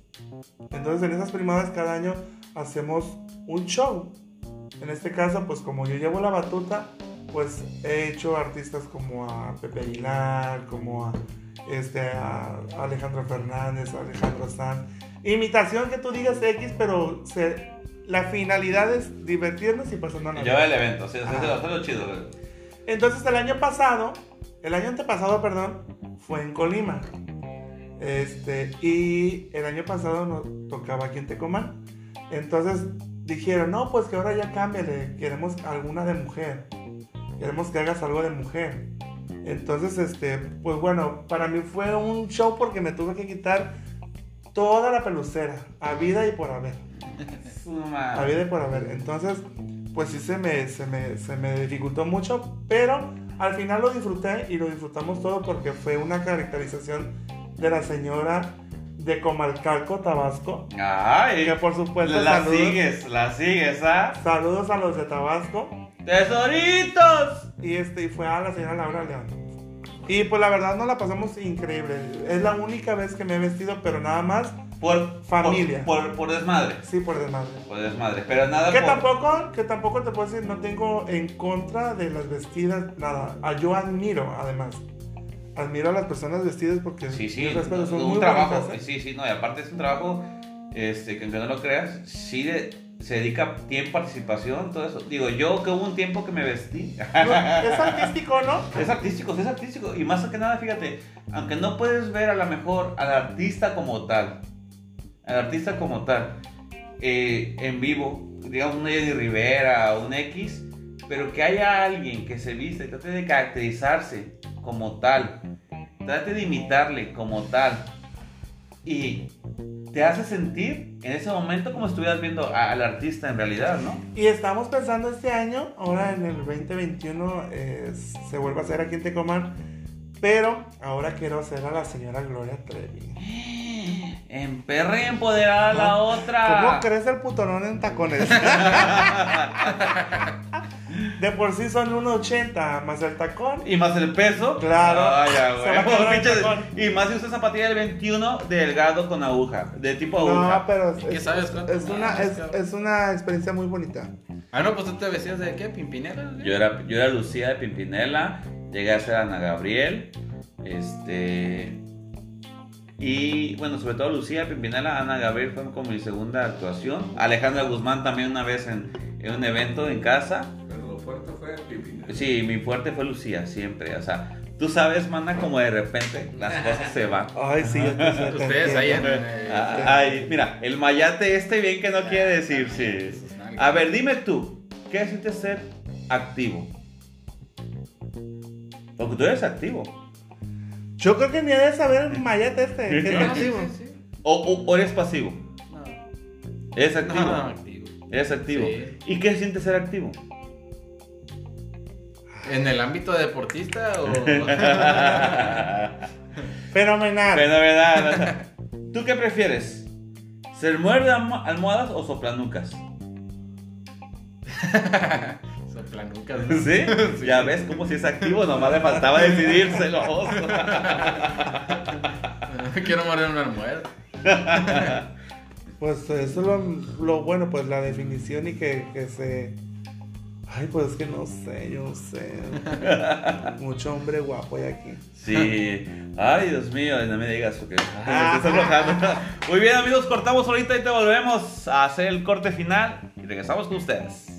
Entonces en esas primadas cada año hacemos un show. En este caso, pues como yo llevo la batuta, pues he hecho artistas como a Pepe Aguilar, como a, este, a Alejandro Fernández, Alejandro Sanz. Imitación que tú digas X, pero se- la finalidad es divertirnos y pasarnos la Yo el evento, sí, lo chido, güey. entonces el año pasado, el año antepasado, perdón, fue en Colima. Este, y el año pasado nos tocaba aquí en Tecomán. Entonces dijeron, no, pues que ahora ya cámbiale, queremos alguna de mujer. Queremos que hagas algo de mujer. Entonces, este, pues bueno, para mí fue un show porque me tuve que quitar toda la pelucera, a vida y por haber. A y por haber. Entonces, pues sí se me, se, me, se me dificultó mucho, pero al final lo disfruté y lo disfrutamos todo porque fue una caracterización de la señora de Comalcalco, Tabasco. Ay, Que por supuesto la saludos, sigues, la sigues, ¿ah? saludos a los de Tabasco. ¡Tesoritos! Y este y fue a la señora Laura León. Y pues la verdad nos la pasamos increíble. Es la única vez que me he vestido, pero nada más, Por Familia. Por, por, por desmadre. sí, por desmadre. Por desmadre. Pero nada Que por- tampoco, que tampoco te puedo decir, no tengo en contra de las vestidas, nada. Ah, Yo admiro, además. Admiro a las personas vestidas porque Sí, sí, respetos, son un muy trabajo, bonitas, ¿eh? sí, sí, no, y aparte es un trabajo, este, que aunque no lo creas, sí de- se dedica tiempo, participación, todo eso. Digo, yo que hubo un tiempo que me vestí. No, es artístico, ¿no? Es artístico, es artístico. Y más que nada, fíjate, aunque no puedes ver a lo mejor al artista como tal, al artista como tal, eh, en vivo, digamos un Eddie Rivera un X, pero que haya alguien que se viste, trate de caracterizarse como tal, trate de imitarle como tal, y te hace sentir en ese momento como si estuvieras viendo al artista en realidad, ¿no? Y estamos pensando este año, ahora en el 2021, eh, se vuelve a hacer aquí en Tecomán, pero ahora quiero hacer a la señora Gloria Trevi. En perra y empoderada a la otra. ¿Cómo crece el putonón en tacones? De por sí son 1.80 más el tacón. Y más el peso. Claro. Ay, ya, y más si usas zapatilla del 21 delgado con aguja. De tipo aguja. No, pero ¿Y qué es, sabes cuánto es una, más, es, una experiencia muy bonita. Ah, no, pues tú te vestías de qué, Pimpinela. Yo era, yo era Lucía de Pimpinela. Llegué a ser Ana Gabriel. Este. Y bueno, sobre todo Lucía Pimpinela, Ana Gabriel fue como mi segunda actuación. Alejandra Guzmán también una vez en, en un evento en casa. Pero lo fuerte fue Pipi. Sí, mi fuerte fue Lucía, siempre. O sea, tú sabes, mana, como de repente las cosas se van. Ay, sí, Ustedes ahí en. eh, Ah, Ay, mira, el mayate este bien que no quiere decir, sí. sus nalgas. A ver, dime tú, ¿qué sientes ser activo? Porque tú eres activo. Yo creo que ni debe saber el mayate este. que es sí, activo. sí, sí. O, o- o eres pasivo. No. Eres activo. No, no, activo. Eres activo. Sí. ¿Y qué sientes ser activo? ¿En el ámbito deportista o.? Fenomenal. Fenomenal. ¿Tú qué prefieres? ¿Ser muerde almo- almohadas o soplanucas? Soplanucas. ¿no? ¿Sí? Ya ves como si es activo, nomás le faltaba decírselo. Quiero morder una almohada. Pues eso es lo, lo bueno, pues la definición y que, que se... Ay, pues es que no sé, yo no sé. Mucho hombre guapo hay aquí. Sí. Ay, Dios mío, no me digas porque me estás enojando. Muy bien, amigos, cortamos ahorita y te volvemos a hacer el corte final y regresamos con ustedes.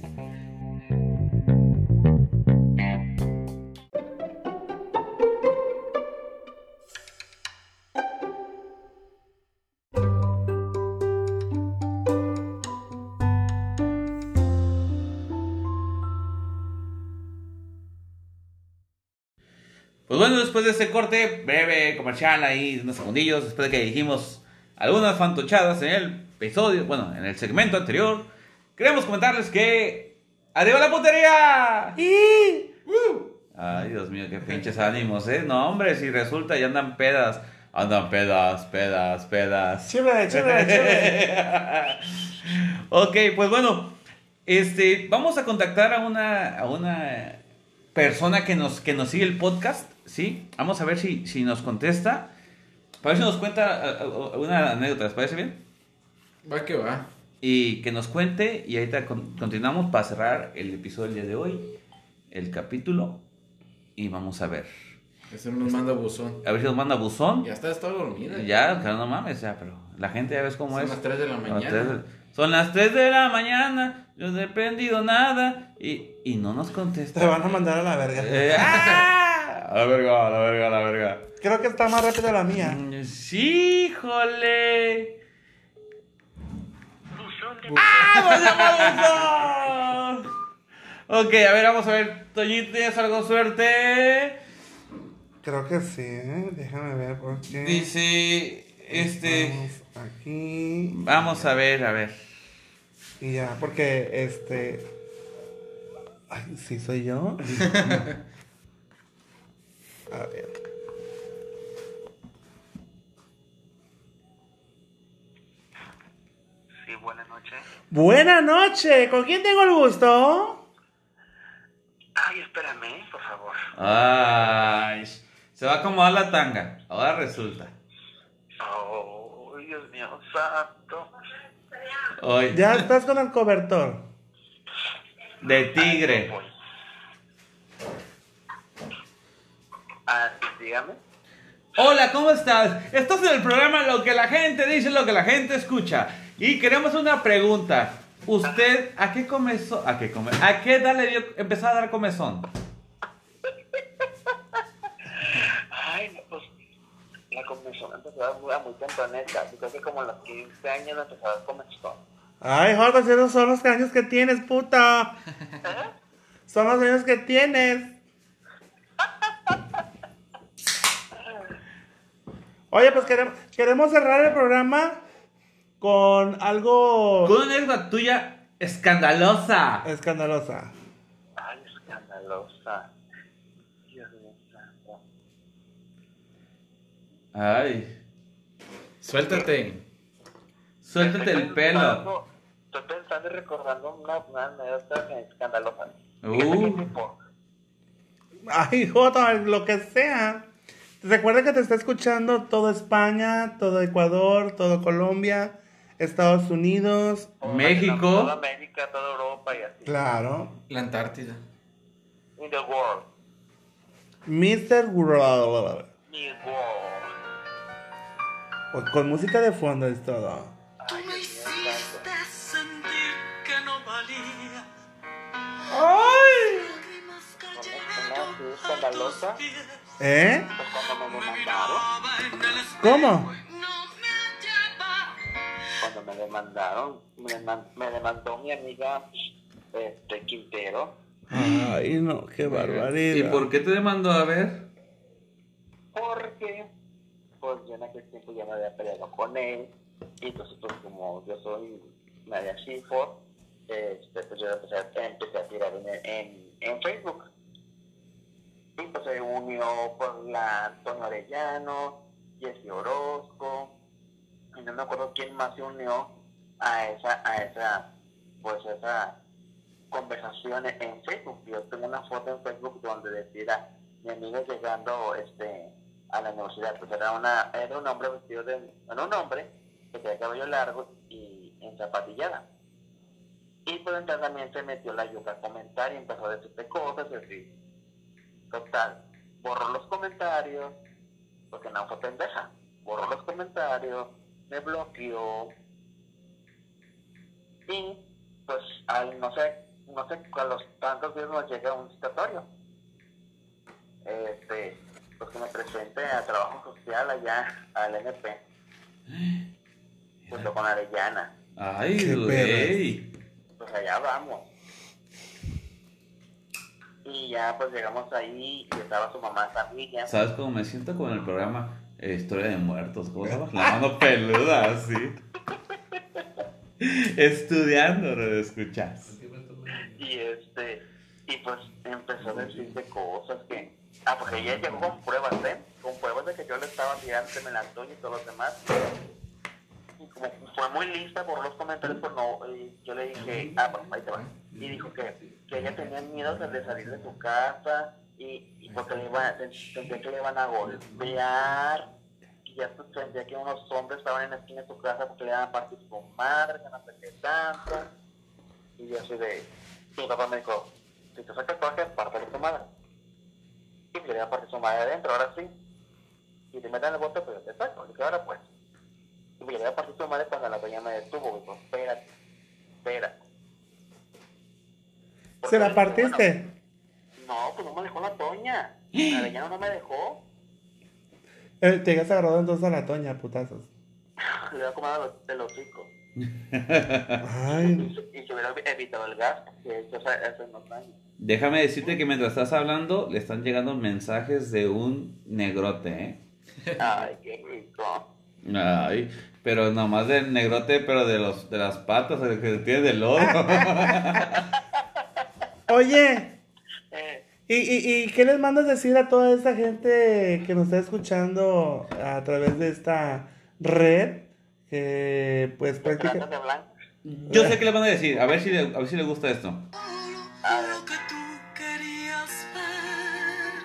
De ese corte breve, comercial ahí, unos segundillos, después de que dijimos algunas fantochadas en el episodio, bueno, en el segmento anterior, queremos comentarles que ¡Arriba la putería! ¡Uh! Ay, Dios mío, qué pinches ánimos, ¿eh? No, hombre, si resulta y andan pedas, andan pedas, pedas, pedas. Chévere, chévere, chévere. ok, pues bueno, este, vamos a contactar a una, a una persona que nos, que nos sigue el podcast, ¿sí? Vamos a ver si, si nos contesta. Para ver si nos cuenta a- a- a- una anécdota, ¿les parece bien? Va que va. Y que nos cuente y ahorita con- continuamos para cerrar el episodio del día de hoy, el capítulo, y vamos a ver. Ese nos manda buzón. A ver si nos manda buzón. Ya está, está dormida. Ya, claro, no mames, ya, pero la gente ya ves cómo Son es. las 3 de la Son las mañana. tres de- Son las 3 de la mañana, yo no he prendido nada y, y no nos Te contesta. van a mandar a la verga. Eh, ¡ah! A la verga, a la verga, a la verga. Creo que está más rápida la mía. Sí, híjole. ¡Ah, buzón! Ok, a ver, vamos a ver. Toñito, ¿tienes algo suerte? Creo que sí, ¿eh? Déjame ver por qué. Dice, este... Vamos aquí. Vamos a ver, a ver. Y ya, porque este. Ay, sí, soy yo. A ver. Sí, buenas noches. Buenas noches. ¿Con quién tengo el gusto? Ay, espérame, por favor. Ay, se va a acomodar la tanga. Ahora resulta. Oh, Dios mío, santo. Hoy. Ya estás con el cobertor. De tigre. Ah, dígame. Hola, ¿cómo estás? Estás en el programa Lo que la gente dice, lo que la gente escucha. Y queremos una pregunta. ¿Usted a qué comenzó? ¿A qué come? ¿A qué edad le dio, empezó a dar comezón? Ay, no, pues la comenzó empezó a muy, a muy temprana edad. Yo creo que como a los 15 años empezó a comenzó. Ay, Jorge, esos son los años que tienes, puta. ¿Eh? Son los años que tienes. Oye, pues queremos, queremos cerrar el programa con algo Con una anécdota tuya escandalosa. escandalosa. Ay, escandalosa. Dios mío, santo. Ay, Suéltate. suéltate el pelo. pensando- Estoy pensando y recordando una, una anécdota escandalosa. Uh. Ay, Jota, lo que sea. Recuerda que te está escuchando todo España, todo Ecuador, todo Colombia, Estados Unidos. Toda México. Toda América, toda Europa y así. Claro. La Antártida. In the world. Mr. World. Mi world. Pues Con música de fondo es todo. Ay, Dios mío, santo. sentir que no valía. Una así escandalosa. ¿Eh? Cuando me demandaron. ¿Cómo? Cuando me demandaron. Me, deman- me demandó mi amiga este, Quintero. Ay, no, qué barbaridad. ¿Y por qué te demandó a ver? Porque. Pues yo en aquel tiempo ya me había peleado con él. Y entonces, pues como yo soy media chifo. Este, pues yo empecé a, empecé a tirar en, en, en Facebook. Y pues se unió por la Antonio Arellano, Jesse Orozco, y no me acuerdo quién más se unió a esa, a esa, pues esa conversación en Facebook. Yo tengo una foto en Facebook donde decía mi amigo llegando este a la universidad, pues era una, era un hombre vestido de, era un hombre que tenía cabello largo y en zapatillada. Y pues entonces también se metió la yuca a comentar y empezó a decirte cosas y así. Total, borró los comentarios, porque no fue pendeja. Borró los comentarios, me bloqueó. Y pues al no sé, no sé, a los tantos días nos llega un citatorio. Este, pues que me presente a trabajo social allá al NP. Junto con Arellana. Ay, Qué güey. Pues allá vamos. Y ya pues llegamos ahí y estaba su mamá Samilla. ¿Sabes cómo me siento con el programa eh, Historia de Muertos? ¿Cómo se llama? La mano peluda, así. Estudiando, ¿no escuchas? Y este, y pues empezó a decirte cosas que. Ah, porque ella llegó con pruebas, ¿eh? Con pruebas de que yo le estaba tirando melatonin y todos los demás. Y fue muy lista por los comentarios, pues no, y yo le dije, ah, bueno, ahí te va. Y dijo que, que ella tenía miedo de salir de su casa y, y porque le iba, sentía que le iban a golpear. Y ya pues, sentía que unos hombres estaban en la esquina de su casa porque le iban a partir su madre, que no sé qué tanto. Y yo así de, mi papá me dijo, si te sacas coraje, pártale tu madre. Y le iba a partir su madre adentro, ahora sí. Y te meten el bote, pues yo te saco. Le dije, ahora pues. Y me iba a partir su madre cuando la doña me detuvo. Me dijo, espérate, espérate. ¿Se la partiste? bueno, no, pues no me dejó la doña. La doña no me dejó. Eh, te habías agarrado entonces a la toña, putazos. Le iba a comer de los hocico. Ay, Y se hubiera evitado el gasto, que eso hace unos años. Déjame decirte que mientras estás hablando, le están llegando mensajes de un negrote, ¿eh? Ay, qué rico. Ay, pero nomás del negrote, pero de los de las patas, el que tiene del lodo. oye, ¿y, y, y qué les mandas decir a toda esa gente que nos está escuchando a través de esta red? Que pues de blanco. Yo sé qué le van a decir. A ver si le, a ver si le gusta esto.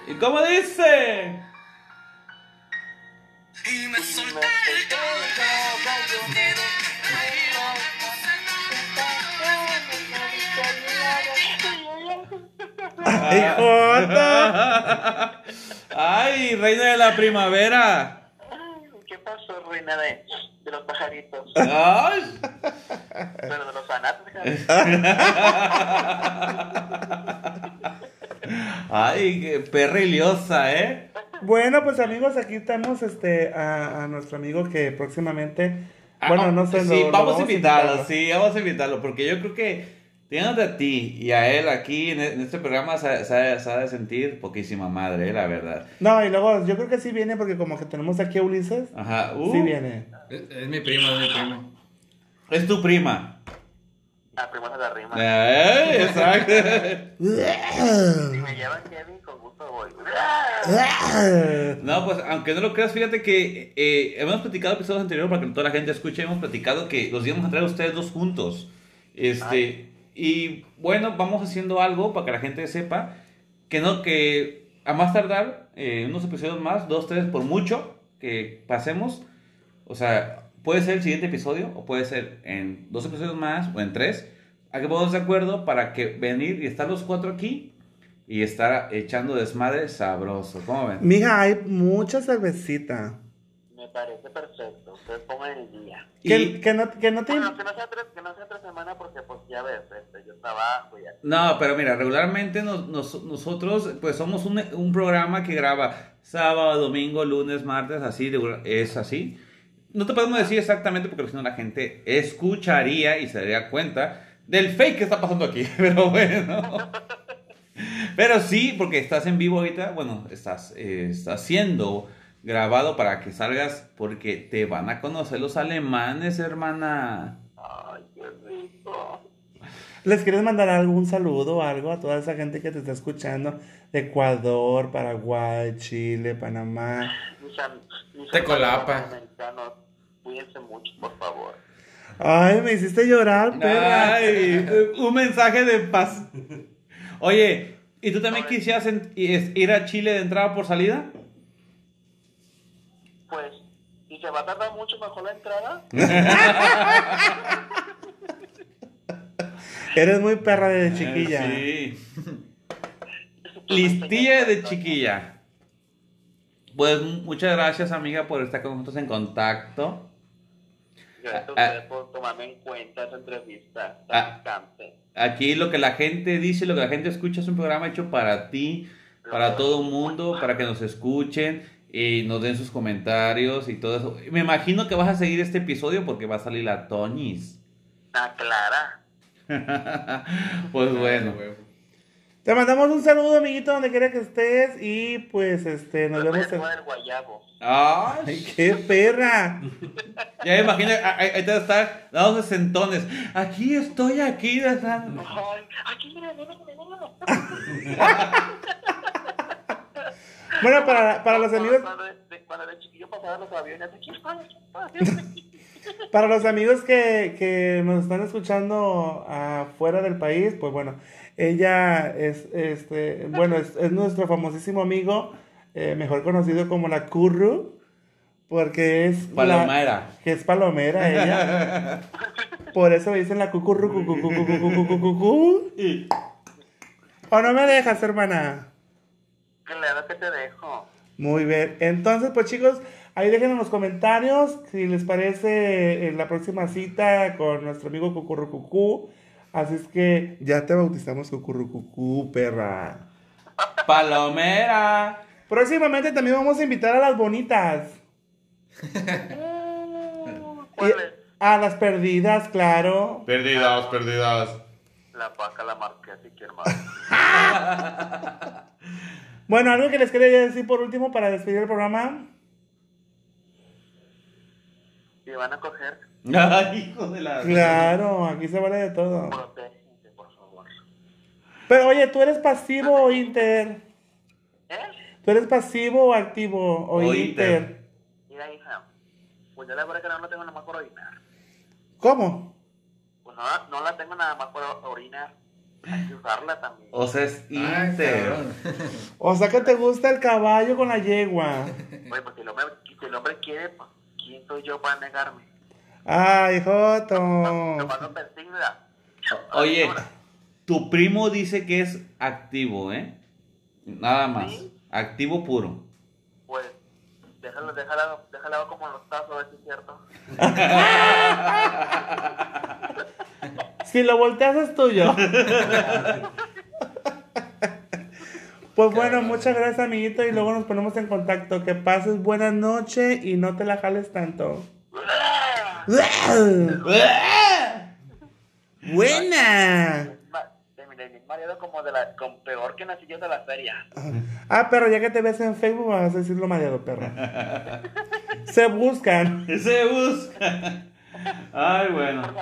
¿Y cómo dice? Y me solté ¡Ay, Jota! Ay, reina de la primavera. ¿Qué pasó, reina de, de los pajaritos? Ay. Pero de los fanatos. Ay, qué perra iliosa, ¿eh? Bueno, pues amigos, aquí estamos este, a, a nuestro amigo que próximamente. Bueno, Ah, no sé. Sí, lo- lo vamos, a invitarlo, invitarlo. sí, vamos a invitarlo, porque yo creo que teniéndote a ti y a él aquí en, en este programa se, ha de sentir poquísima madre, eh, la verdad. No, y luego yo creo que sí viene porque como que tenemos aquí a Ulises. Ajá, uh, Sí viene. Es, es mi primo, es mi primo. es tu prima. Ah, primo de la rima. Ay, exacto. Si me llevan Kevin. No, pues aunque no lo creas, fíjate que eh, hemos platicado episodios anteriores para que toda la gente escuche, hemos platicado que los íbamos a traer a ustedes dos juntos. Este, y bueno, vamos haciendo algo para que la gente sepa que no, que a más tardar, eh, unos episodios más, dos, tres por mucho que pasemos. O sea, puede ser el siguiente episodio o puede ser en dos episodios más o en tres. A que podamos de acuerdo para que venir y estar los cuatro aquí y estar echando desmadre sabroso. ¿Cómo ven? Mija, hay mucha cervecita. Me parece perfecto. Ustedes pongan el día. Que, Y- que no, que no te... Bueno, que no sea tres, que no sea tres semanas porque pues ya ves, este, yo trabajo y así. No, pero mira, regularmente nos- nos- nosotros pues somos un, un programa que graba sábado, domingo, lunes, martes, así, de- es así. No te podemos decir exactamente porque si no la gente escucharía y se daría cuenta del fake que está pasando aquí, pero bueno. Pero sí, porque estás en vivo ahorita, bueno, estás, eh, estás siendo grabado para que salgas porque te van a conocer los alemanes, hermana. Ay, qué rico. ¿Les quieres mandar algún saludo o algo a toda esa gente que te está escuchando? De Ecuador, Paraguay, Chile, Panamá. Tecolapa. Cuídense mucho, por favor. Ay, me hiciste llorar, perra. Ay, un mensaje de paz. Oye, ¿y tú también quisieras en- ir ir a Chile de entrada por salida? Pues, ¿y se va a tardar mucho mejor la entrada? Eres muy perra de chiquilla. Sí. Listilla de chiquilla. Pues muchas gracias, amiga, por estar con nosotros en contacto. Gracias a Ah, ustedes por tomarme en cuenta esa entrevista Ah. tan. Aquí lo que la gente dice, lo que la gente escucha es un programa hecho para ti, para todo el mundo, para que nos escuchen y nos den sus comentarios y todo eso. Me imagino que vas a seguir este episodio porque va a salir la Tonis. Ah, Clara. pues bueno. Te mandamos un saludo, amiguito, donde quiera que estés. Y pues, este, nos vemos. a en- el guayabo. Ay, ¡Ay, qué perra! ya me imagino, ahí te va a estar dando sentones. Aquí estoy, aquí. Ay, aquí mira, mira, mira. Bueno, para, para los amigos, pasaba los aviones, aquí está. para los amigos que, que nos están escuchando afuera del país, pues bueno, ella es, este, bueno, es, es nuestro famosísimo amigo, eh, mejor conocido como la Curru, porque es la- Palomera. que es palomera ella. Por eso dicen la cucurru, cucu, cucu, cucu, cucu, cucu. ¿O no me dejas, hermana? Claro que te dejo. Muy bien. Entonces, pues chicos, ahí dejen en los comentarios si les parece eh, la próxima cita con nuestro amigo Cucurrucucú. Así es que ya te bautizamos Cucurrucucú, perra. Palomera. Próximamente también vamos a invitar a las bonitas. ¿Cuál Y a las perdidas, claro. Perdidas, perdidas. La vaca la marqué, así que hermano. Bueno, algo que les quería decir por último para despedir el programa. Si van a coger, Ay, hijo de la. Claro, aquí se vale de todo. protéjense, por favor. Pero oye, ¿tú eres pasivo o inter? ¿Eh? ¿Tú eres pasivo o activo o, O inter? inter. Mira, hija. Pues yo la verdad que no, no tengo nada más por orinar. ¿Cómo? Pues no, la- no la tengo nada más por orinar. Hay que usarla también. O sea, es Ay, íntegro. cabrón. O sea que te gusta el caballo con la yegua. Oye, pues si el hombre, si el hombre quiere, pues, ¿quién soy yo para negarme? Ay, Joto. Oye, tu primo dice que es activo, ¿eh? Nada más. ¿Sí? Activo puro. Pues, déjalo, déjalo, déjalo como los tazos, a ver si es cierto. Si lo volteas es tuyo. Pues bueno, muchas gracias amiguito y luego nos ponemos en contacto. Que pases buena noche y no te la jales tanto. Buena. Ma- De mi, de mi marido como de la, con peor que nací yo de la feria. Ah, pero ya que te ves en Facebook vas a decirlo mareado, perra. Se buscan. Se busca. Ay, bueno. Yo.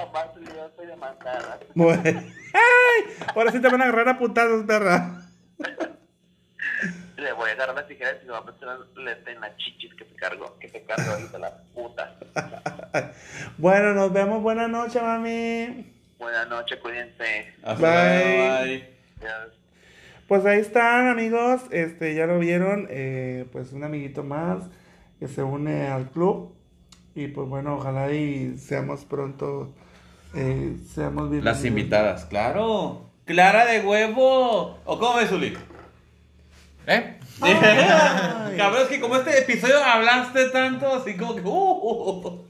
Bueno. Ay, ahora sí te van a agarrar a putazos, perra. Le voy a agarrar las tijeras y le voy a meter en las chichis que te cargo, que te cargo ahorita la puta. Bueno, nos vemos. Buenas noches, mami. Buenas noches, cuídense. Hasta Bye. luego, bye. Pues ahí están, amigos. Este, ya lo vieron. eh, pues un amiguito más que se une al club. Y pues bueno, ojalá y seamos pronto. eh, seamos bien. Las invitadas, claro. Clara de huevo. ¿O cómo ves, Uli? ¿Eh? Cabrón, es que como este episodio hablaste tanto, así como que. uh, uh, uh.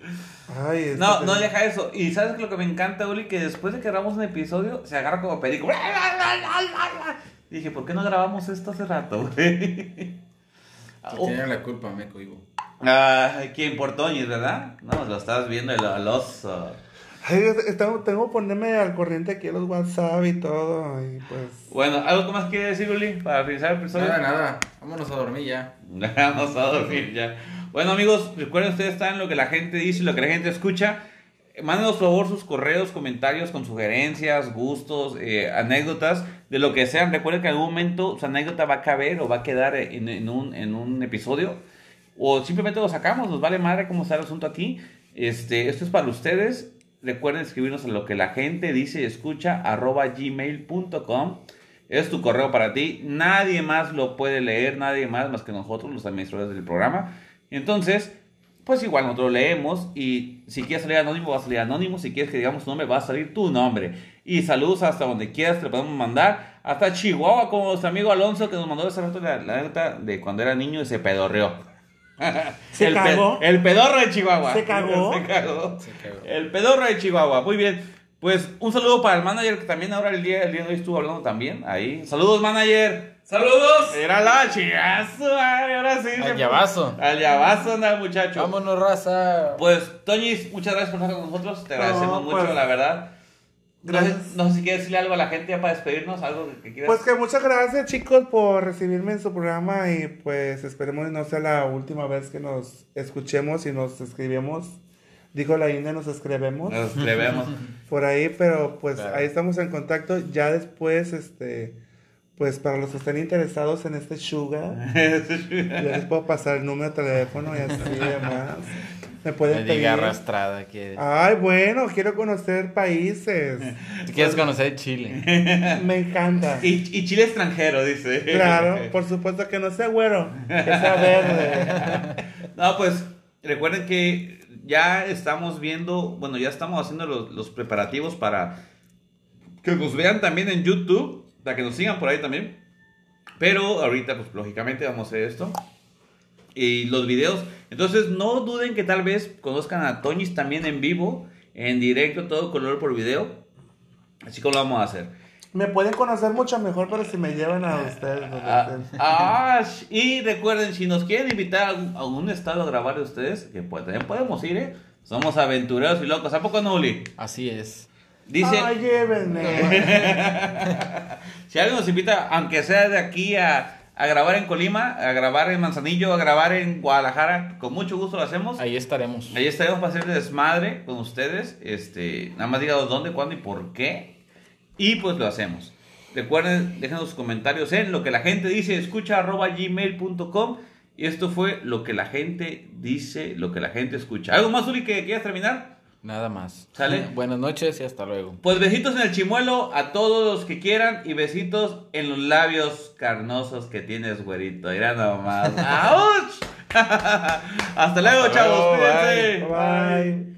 Ay, este No, no deja eso. Y sabes que lo que me encanta, Uli, que después de que grabamos un episodio, se agarra como perico. Dije, ¿por qué no grabamos esto hace rato, güey? ¿Quién tiene la culpa, me cohibo? Ay, ¿quién? Por Toñis, ¿verdad? No, lo estabas viendo el, el oso. Ay, tengo, tengo que ponerme al corriente aquí en los WhatsApp y todo. Y pues. Bueno, ¿algo que más quiere decir, Uli? Para finalizar el episodio. Nada, nada. Vámonos a dormir ya. Vamos a dormir ya. Bueno, amigos, recuerden ustedes están lo que la gente dice y lo que la gente escucha. Mándenos por favor sus correos, comentarios con sugerencias, gustos, eh, anécdotas, de lo que sean. Recuerden que en algún momento su anécdota va a caber o va a quedar en, en un, en un episodio. O simplemente lo sacamos, nos vale madre cómo está el asunto aquí. Este, esto es para ustedes. Recuerden escribirnos a lo que la gente dice y escucha, arroba gmail.com. Es tu correo para ti. Nadie más lo puede leer, nadie más más que nosotros, los administradores del programa. Entonces, pues igual nosotros lo leemos y si quieres salir anónimo, va a salir anónimo. Si quieres que digamos tu nombre, va a salir tu nombre. Y saludos hasta donde quieras, te lo podemos mandar. Hasta Chihuahua, como nuestro amigo Alonso que nos mandó hace rato la anécdota de cuando era niño y se pedorreó. ¿Se el, pe- cagó? el pedorro de Chihuahua. ¿Se cagó? Se cagó. Se cagó. El pedorro de Chihuahua. Muy bien. Pues un saludo para el manager que también ahora el día, el día de hoy estuvo hablando también. Ahí. Saludos, manager. ¡Saludos! Era la chigazo. ay, ahora sí. Al llavazo. Al llavazo, anda, muchacho. Vámonos, raza. Pues, Toñis, muchas gracias por estar con nosotros. Te agradecemos No, mucho, pues, la verdad. No sé, gracias. no sé si quieres decirle algo a la gente ya para despedirnos, algo que quieras. Pues que muchas gracias chicos por recibirme en su programa y pues esperemos no sea la última vez que nos escuchemos y nos escribimos. Dijo la India, nos escribimos Nos escribemos. por ahí, pero pues Claro. ahí estamos en contacto. Ya después, este, pues para los que estén interesados en este sugar, ya les puedo pasar el número de teléfono y así demás. Me pueden Me pedir. diga arrastrada que. Ay, bueno, quiero conocer países. ¿Tú quieres conocer Chile? Me encanta. y, y chile extranjero, dice. Claro, por supuesto que no sea güero, que sea verde. No, pues recuerden que ya estamos viendo, bueno, ya estamos haciendo los, los preparativos para que nos vean también en YouTube, para que nos sigan por ahí también. Pero ahorita, pues lógicamente vamos a hacer esto. Y los videos. Entonces, no duden que tal vez conozcan a Toñis también en vivo, en directo, todo color por video. Así como lo vamos a hacer. Me pueden conocer mucho mejor, pero si me llevan a ustedes. Ah, ah, y recuerden, si nos quieren invitar a algún, a algún estado a grabar de ustedes, que pues, también podemos ir, ¿eh? Somos aventureros y locos. ¿A poco no, Uli? Así es. Dice, Ay, llévenme. si alguien nos invita, aunque sea de aquí a, a grabar en Colima, a grabar en Manzanillo, a grabar en Guadalajara, con mucho gusto lo hacemos. Ahí estaremos. Ahí estaremos para hacer desmadre con ustedes. Este, nada más díganos dónde, cuándo y por qué. Y pues lo hacemos. Recuerden, déjenos sus comentarios en lo que la gente dice, escucha arroba gmail.com. Y esto fue lo que la gente dice, lo que la gente escucha. ¿Algo más, Uli, que quieras terminar? Nada más. ¿Sale? Buenas noches y hasta luego. Pues besitos en el chimuelo a todos los que quieran y besitos en los labios carnosos que tienes, güerito. Mira nomás. ¡Auch! Hasta luego, Hasta chavos. luego, Cuídense. Bye.